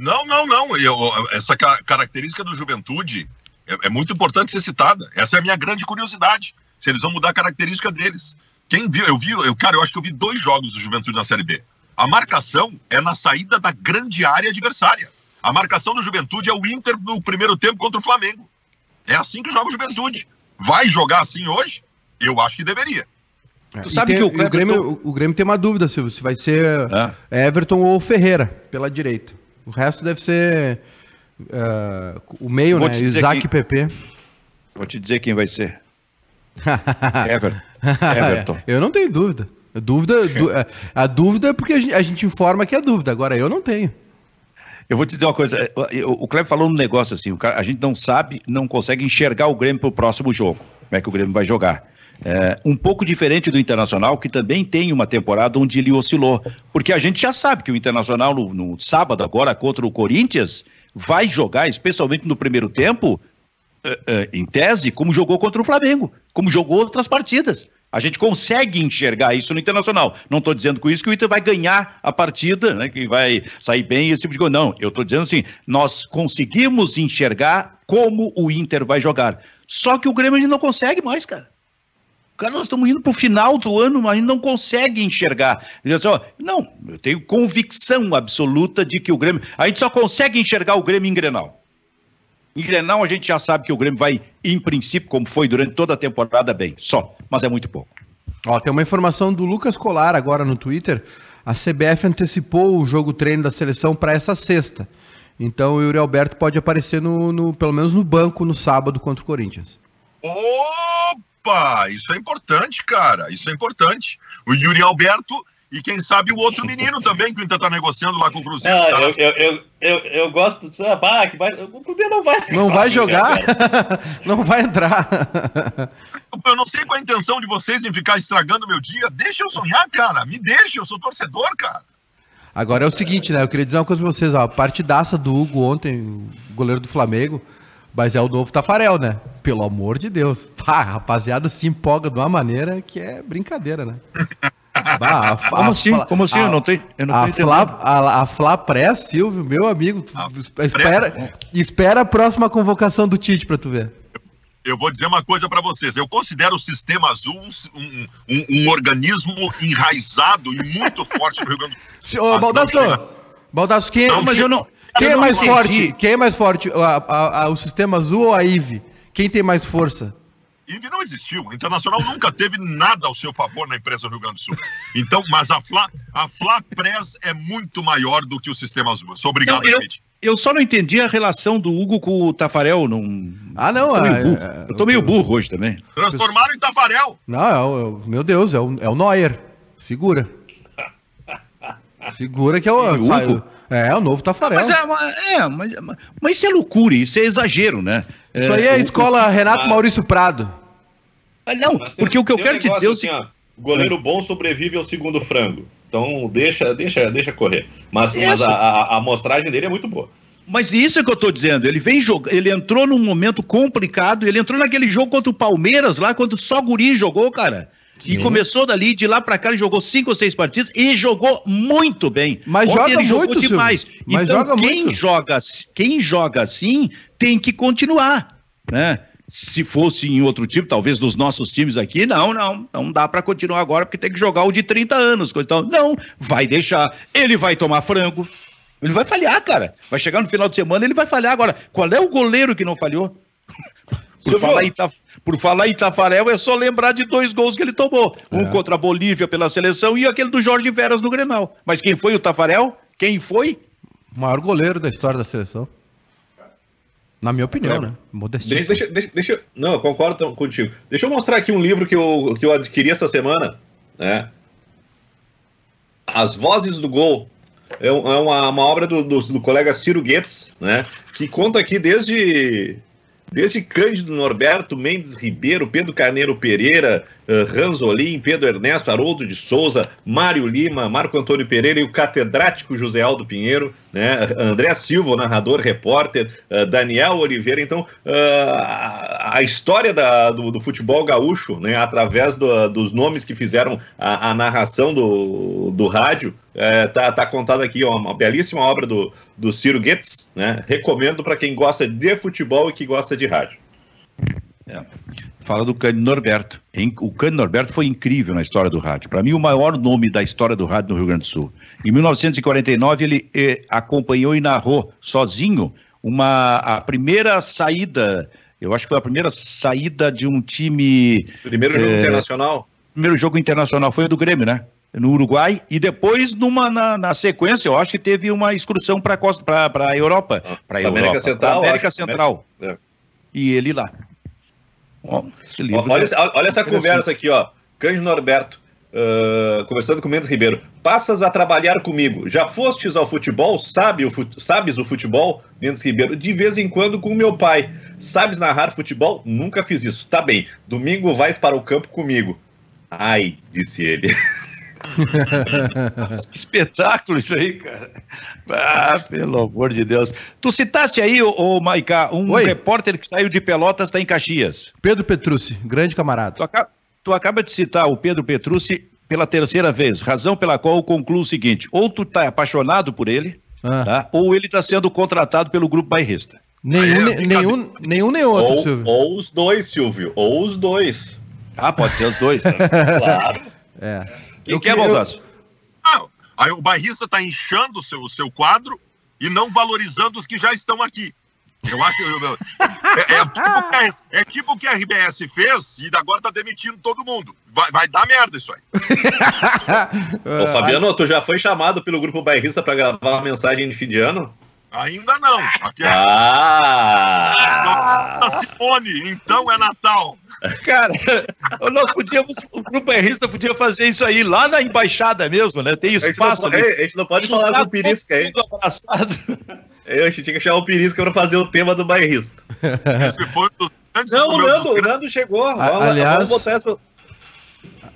Não, não, não. Eu, essa característica do juventude é, é, muito importante ser citada. Essa é a minha grande curiosidade. Se eles vão mudar a característica deles. Quem viu, eu vi, eu, cara, eu acho que eu vi dois jogos do Juventude na Série B. A marcação é na saída da grande área adversária. A marcação do Juventude é o Inter no primeiro tempo contra o Flamengo. É assim que joga o Juventude. Vai jogar assim hoje? Eu acho que deveria. É, tu sabe tem, que o, o, Grêmio, o, Grêmio, tem uma dúvida, Silvio, se vai ser é. Everton ou Ferreira pela direita. O resto deve ser uh, o meio, Vou né? Isaac e PP. Vou te dizer quem vai ser. (laughs) Ever, Everton. eu não tenho dúvida. A dúvida, é, a dúvida é porque a gente, informa que é dúvida. Agora eu não tenho. Eu vou te dizer uma coisa. O Cleber falou um negócio assim: a gente não sabe, não consegue enxergar o Grêmio para o próximo jogo. Como é que o Grêmio vai jogar? É, um pouco diferente do Internacional, que também tem uma temporada onde ele oscilou. Porque a gente já sabe que o Internacional, no, no sábado, agora contra o Corinthians, vai jogar, especialmente no primeiro tempo, é, é, em tese, como jogou contra o Flamengo, como jogou outras partidas. A gente consegue enxergar isso no Internacional. Não estou dizendo com isso que o Inter vai ganhar a partida, né, que vai sair bem, esse tipo de coisa. Não, eu estou dizendo assim, nós conseguimos enxergar como o Inter vai jogar. Só que o Grêmio a gente não consegue mais, cara. Cara, nós estamos indo para o final do ano, mas a gente não consegue enxergar. Assim, ó, não, eu tenho convicção absoluta de que o Grêmio. A gente só consegue enxergar o Grêmio em Grenal. Em Grenal a gente já sabe que o Grêmio vai, em princípio, como foi durante toda a temporada, bem. Só, mas é muito pouco. Ó, tem uma informação do Lucas Colar agora no Twitter. A CBF antecipou o jogo treino da seleção para essa sexta. Então o Yuri Alberto pode aparecer no, no, pelo menos no banco no sábado contra o Corinthians. Opa! Opa, isso é importante, cara. Isso é importante. O Yuri Alberto e quem sabe o outro menino também, que ainda está negociando lá com o Cruzeiro. Ah, tá eu, eu, eu, eu, eu, gosto de ah, que vai, o Cudê não vai Não vai jogar? (laughs) não vai entrar. Eu não sei qual é a intenção de vocês em ficar estragando meu dia. Deixa eu sonhar, cara. Me deixa, eu sou torcedor, cara. Agora é o seguinte, né? Eu queria dizer uma coisa pra vocês, ó. A partidaça do Hugo ontem, goleiro do Flamengo, mas é o novo Tafarel, né? Pelo amor de Deus. Pá, a rapaziada se empolga de uma maneira que é brincadeira, né? Bah, a, (laughs) Como a, assim? Como assim? A, eu não tenho, eu não a, Fla, a, a Flá Pré, Silvio, meu amigo, espera, espera a próxima convocação do Tite para tu ver. Eu vou dizer uma coisa para vocês. Eu considero o Sistema Azul um, um, um, organismo enraizado e muito forte no Rio Grande do Sul. Ô, Baldasso, Baldasso, quem, não, mas eu não, quem é mais entendi. forte? Quem é mais forte? o Sistema Azul ou a IVE? Quem tem mais força? INVE não existiu. O Internacional nunca teve nada ao seu favor na empresa do Rio Grande do Sul. Então, mas a Fla, a Fla Press é muito maior do que o Sistema Azul. Sou obrigado, eu, eu, eu só não entendi a relação do Hugo com o Tafarel. Não... Ah, não. Eu tô, é, é, eu tô meio burro hoje também. Transformaram em Tafarel. Não, é o, meu Deus, é o, é o Neuer. Segura. Segura que é o. Hugo? É, é, o novo Tafarel. Mas, é, é mas, mas, isso é loucura, isso é exagero, né? Isso aí é a escola Renato Maurício Prado. Ah, não, porque o que eu quero te dizer é assim, ó, goleiro bom sobrevive ao segundo frango. Então deixa, deixa, deixa correr. Mas, mas a, a, a amostragem dele é muito boa. Mas isso é que eu tô dizendo. Ele vem jogar, ele entrou num momento complicado, ele entrou naquele jogo contra o Palmeiras lá, quando só Guri jogou, cara. Sim. E começou dali, de lá para cá, ele jogou cinco ou seis partidas e jogou muito bem. Mas Ontem joga ele muito, jogou demais. Mas então, joga quem muito. joga, quem joga assim tem que continuar, né? Se fosse em outro time, talvez dos nossos times aqui, não, não, não dá para continuar agora porque tem que jogar o de 30 anos. Então, não, vai deixar. Ele vai tomar frango. Ele vai falhar, cara. Vai chegar no final de semana, ele vai falhar. Agora, qual é o goleiro que não falhou? (laughs) Por falar. Por falar em Tafarel, é só lembrar de dois gols que ele tomou. Um é. contra a Bolívia pela seleção e aquele do Jorge Veras no Grenal. Mas quem foi o Tafarel? Quem foi? O maior goleiro da história da seleção. Na minha opinião, né? Modestíssimo. Deixa, deixa, deixa, não, eu concordo contigo. Deixa eu mostrar aqui um livro que eu, que eu adquiri essa semana, né? As Vozes do Gol. É, é uma, uma obra do, do, do colega Ciro Goetz, né? Que conta aqui desde Desde Cândido Norberto, Mendes Ribeiro, Pedro Carneiro Pereira, uh, Ranzolin, Pedro Ernesto, Haroldo de Souza, Mário Lima, Marco Antônio Pereira e o catedrático José Aldo Pinheiro, né? André Silva, narrador, repórter, uh, Daniel Oliveira. Então, uh, a história da, do, do, futebol gaúcho, né? através do, dos nomes que fizeram a, a narração do, do rádio, é, tá, tá contado aqui, ó, uma belíssima obra do, do Ciro Goetz, né? Recomendo para quem gosta de futebol e que gosta de rádio. É. Fala do Cândido Norberto. O Cândido Norberto foi incrível na história do rádio. Para mim, o maior nome da história do rádio no Rio Grande do Sul. Em 1949, ele eh, acompanhou e narrou sozinho uma a primeira saída. Eu acho que foi a primeira saída de um time. Primeiro jogo eh, internacional? Primeiro jogo internacional foi o do Grêmio, né? No Uruguai e depois numa na, na, sequência eu acho que teve uma excursão para para a Europa. Ah, para América Central América acho, Central. É. e ele lá. Ó, olha, olha, essa conversa aqui ó. Cândido Norberto uh, conversando com Mendes Ribeiro. Passas a trabalhar comigo. Já fostes ao futebol? Sabe o sabes o futebol? Mendes Ribeiro de vez em quando com meu pai. Sabes narrar futebol? Nunca fiz isso. Tá bem. Domingo vais para o campo comigo. Ai disse ele (laughs) (laughs) espetáculo isso aí, cara. Ah, pelo amor de Deus. Tu citaste aí, ô, Maiká, um Oi. repórter que saiu de Pelotas, está em Caxias. Pedro Petrucci, grande camarada. Tu, acaba, tu acaba de citar o Pedro Petrucci pela terceira vez, razão pela qual eu concluo o seguinte: ou tu tá apaixonado por ele, ah. tá? ou ele está sendo contratado pelo grupo bairrista. Nenhum, é, nenhum, nenhum nem outro, ou, Silvio. Ou os dois, Silvio. Ou os dois. Ah, pode ser os dois. Né? (laughs) claro. É. Quem eu quer, Baldasso? Ah, aí o bairrista está inchando o seu, seu quadro e não valorizando os que já estão aqui. Eu acho. Eu, é, é, tipo, é, tipo o que a RBS fez e agora está demitindo todo mundo. Vai, vai dar merda isso aí. (laughs) Ô, Fabiano, tu já foi chamado pelo grupo bairrista para gravar uma mensagem de fim de ano? Ainda não. Aqui é... Ah! Simone, então é Natal. Cara, nós podíamos, o Grupo Rista podia fazer isso aí lá na embaixada mesmo, né? Tem espaço. A gente não, ali. a gente não pode falar com o Pirisca aí. Eu, a gente tinha que chamar o Pirisca para fazer o tema do bairrista. Esse foi do não, o Nando, o Nando chegou. A, aliás, vamos botar essa...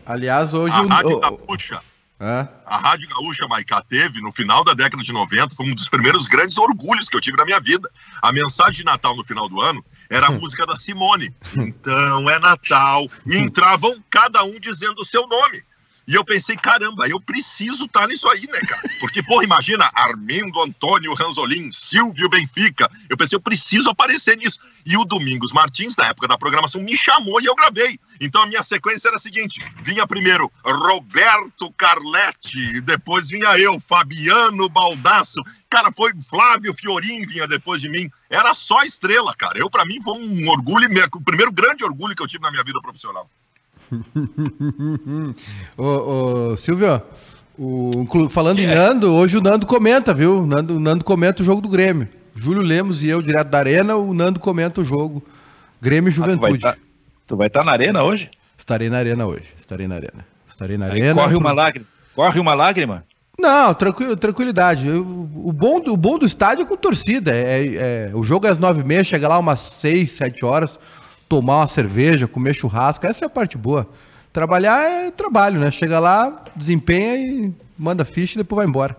aliás, hoje a o. Rádio Gaúcha. É? A Rádio Gaúcha Maicá teve, no final da década de 90, foi um dos primeiros grandes orgulhos que eu tive na minha vida. A mensagem de Natal no final do ano era a hum. música da Simone. Então é Natal. E entravam cada um dizendo o seu nome. E eu pensei, caramba, eu preciso estar tá nisso aí, né, cara? Porque, porra, imagina, Armindo Antônio Ranzolin, Silvio Benfica. Eu pensei, eu preciso aparecer nisso. E o Domingos Martins, na época da programação, me chamou e eu gravei. Então a minha sequência era a seguinte: vinha primeiro Roberto Carletti, depois vinha eu, Fabiano Baldasso. Cara, foi Flávio Fiorin vinha depois de mim. Era só estrela, cara. Eu, para mim, foi um orgulho, o primeiro grande orgulho que eu tive na minha vida profissional. (laughs) ô, ô, Silvio, o, falando em Nando, hoje o Nando comenta, viu? O Nando, o Nando comenta o jogo do Grêmio. Júlio Lemos e eu, direto da Arena, o Nando comenta o jogo Grêmio e Juventude. Ah, tu vai estar tá, tá na Arena hoje? Estarei na Arena hoje. Estarei na Arena. Estarei na Aí Arena. Corre uma lágrima. Corre uma lágrima? Não, tranquilo, tranquilidade. O, bom, o bom do estádio é com torcida. É, é, o jogo é às nove e meia, chega lá umas seis, sete horas tomar uma cerveja, comer churrasco, essa é a parte boa. Trabalhar é trabalho, né? Chega lá, desempenha e manda ficha e depois vai embora.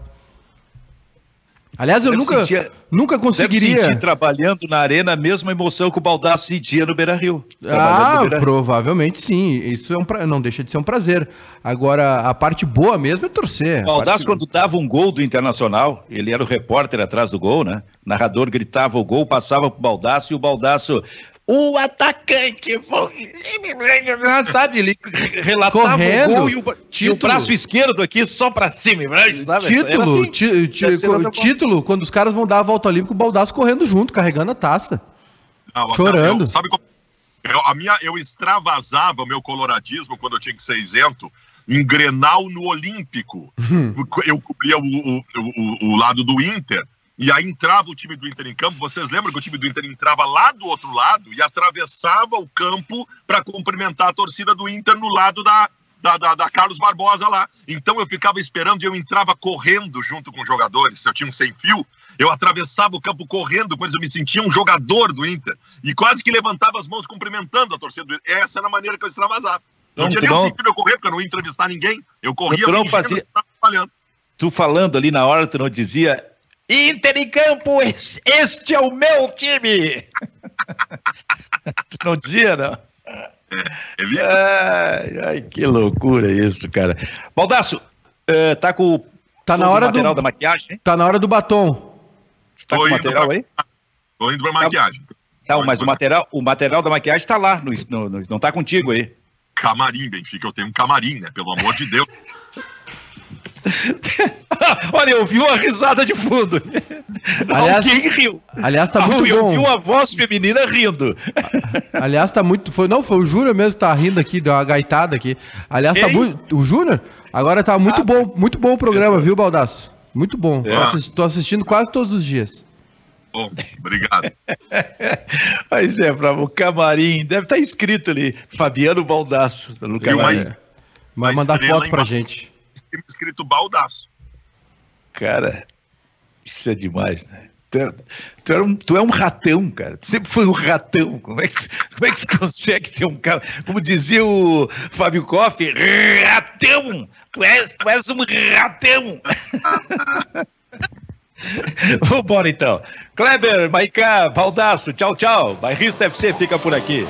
Aliás, eu nunca, sentir, nunca conseguiria. sentir trabalhando na arena a mesma emoção que o Baldaço sentia no Beira Rio. Ah, Beira -Rio. provavelmente sim. Isso é um pra... não deixa de ser um prazer. Agora, a parte boa mesmo é torcer. O Baldaço, parte... quando dava um gol do Internacional, ele era o repórter atrás do gol, né? O narrador gritava o gol, passava pro Baldaço e o Baldaço o atacante sabe, ele relatava Correndo, o gol e o, e o, braço esquerdo aqui só pra cima. Sabe? Título, assim, título, quando os caras vão dar a volta olímpica, o Baldaço correndo junto, carregando a taça. Não, chorando. Eu, sabe como, eu, a minha, eu extravasava o meu coloradismo quando eu tinha que ser isento em Grenal no Olímpico. Hum. Eu cobria o, o, o, o lado do Inter e aí entrava o time do Inter em campo. Vocês lembram que o time do Inter entrava lá do outro lado e atravessava o campo para cumprimentar a torcida do Inter no lado da, da, da, da, Carlos Barbosa lá. Então eu ficava esperando e eu entrava correndo junto com os jogadores. Se eu tinha um sem fio, eu atravessava o campo correndo, pois eu me sentia um jogador do Inter. E quase que levantava as mãos cumprimentando a torcida do Inter. Essa era a maneira que eu extravasava. Não, não tinha não... sentido eu correr, porque eu não ia entrevistar ninguém. Eu corria, tu não fazia... Tu falando ali na hora, tu não dizia Inter em campo, este é o meu time! (laughs) não dizia, não? É, ai, ai, que loucura isso, cara. Baldaço, uh, tá com tá na hora o material do, da maquiagem? Hein? Tá na hora do batom. Tá Tô com o material pra, aí? Tô indo pra maquiagem. Tá, mas o material, o material da maquiagem tá lá, no, no, não tá contigo aí. Camarim, Benfica, eu tenho um camarim, né? Pelo amor de Deus. (laughs) (laughs) Olha, eu vi uma risada de fundo. Aliás, Alguém riu. Aliás, tá muito eu bom. Eu vi uma voz feminina rindo. (laughs) Aliás, tá muito. Foi, não, foi o Júnior mesmo que tá rindo aqui, deu uma gaitada aqui. Aliás, Ei? tá muito. O Júnior? Agora tá muito ah, bom, muito bom o programa, viu, Baldaço? Muito bom. É. Tô, assistindo, quase todos os dias. Bom, obrigado. (laughs) Mas é, para o camarim, deve estar tá escrito ali, Fabiano Baldaço, no camarim. Vai mandar foto pra gente escrito baldaço. Cara, isso é demais, né? Tu é, tu, é um, tu é um ratão, cara. Tu sempre foi um ratão. Como é, que, como é que tu consegue ter um cara. Como dizia o Fábio Koff, ratão! Tu és, tu és um ratão! (laughs) Vambora então. Kleber, Maiká, Baldaço, tchau, tchau. Bairrista FC fica por aqui.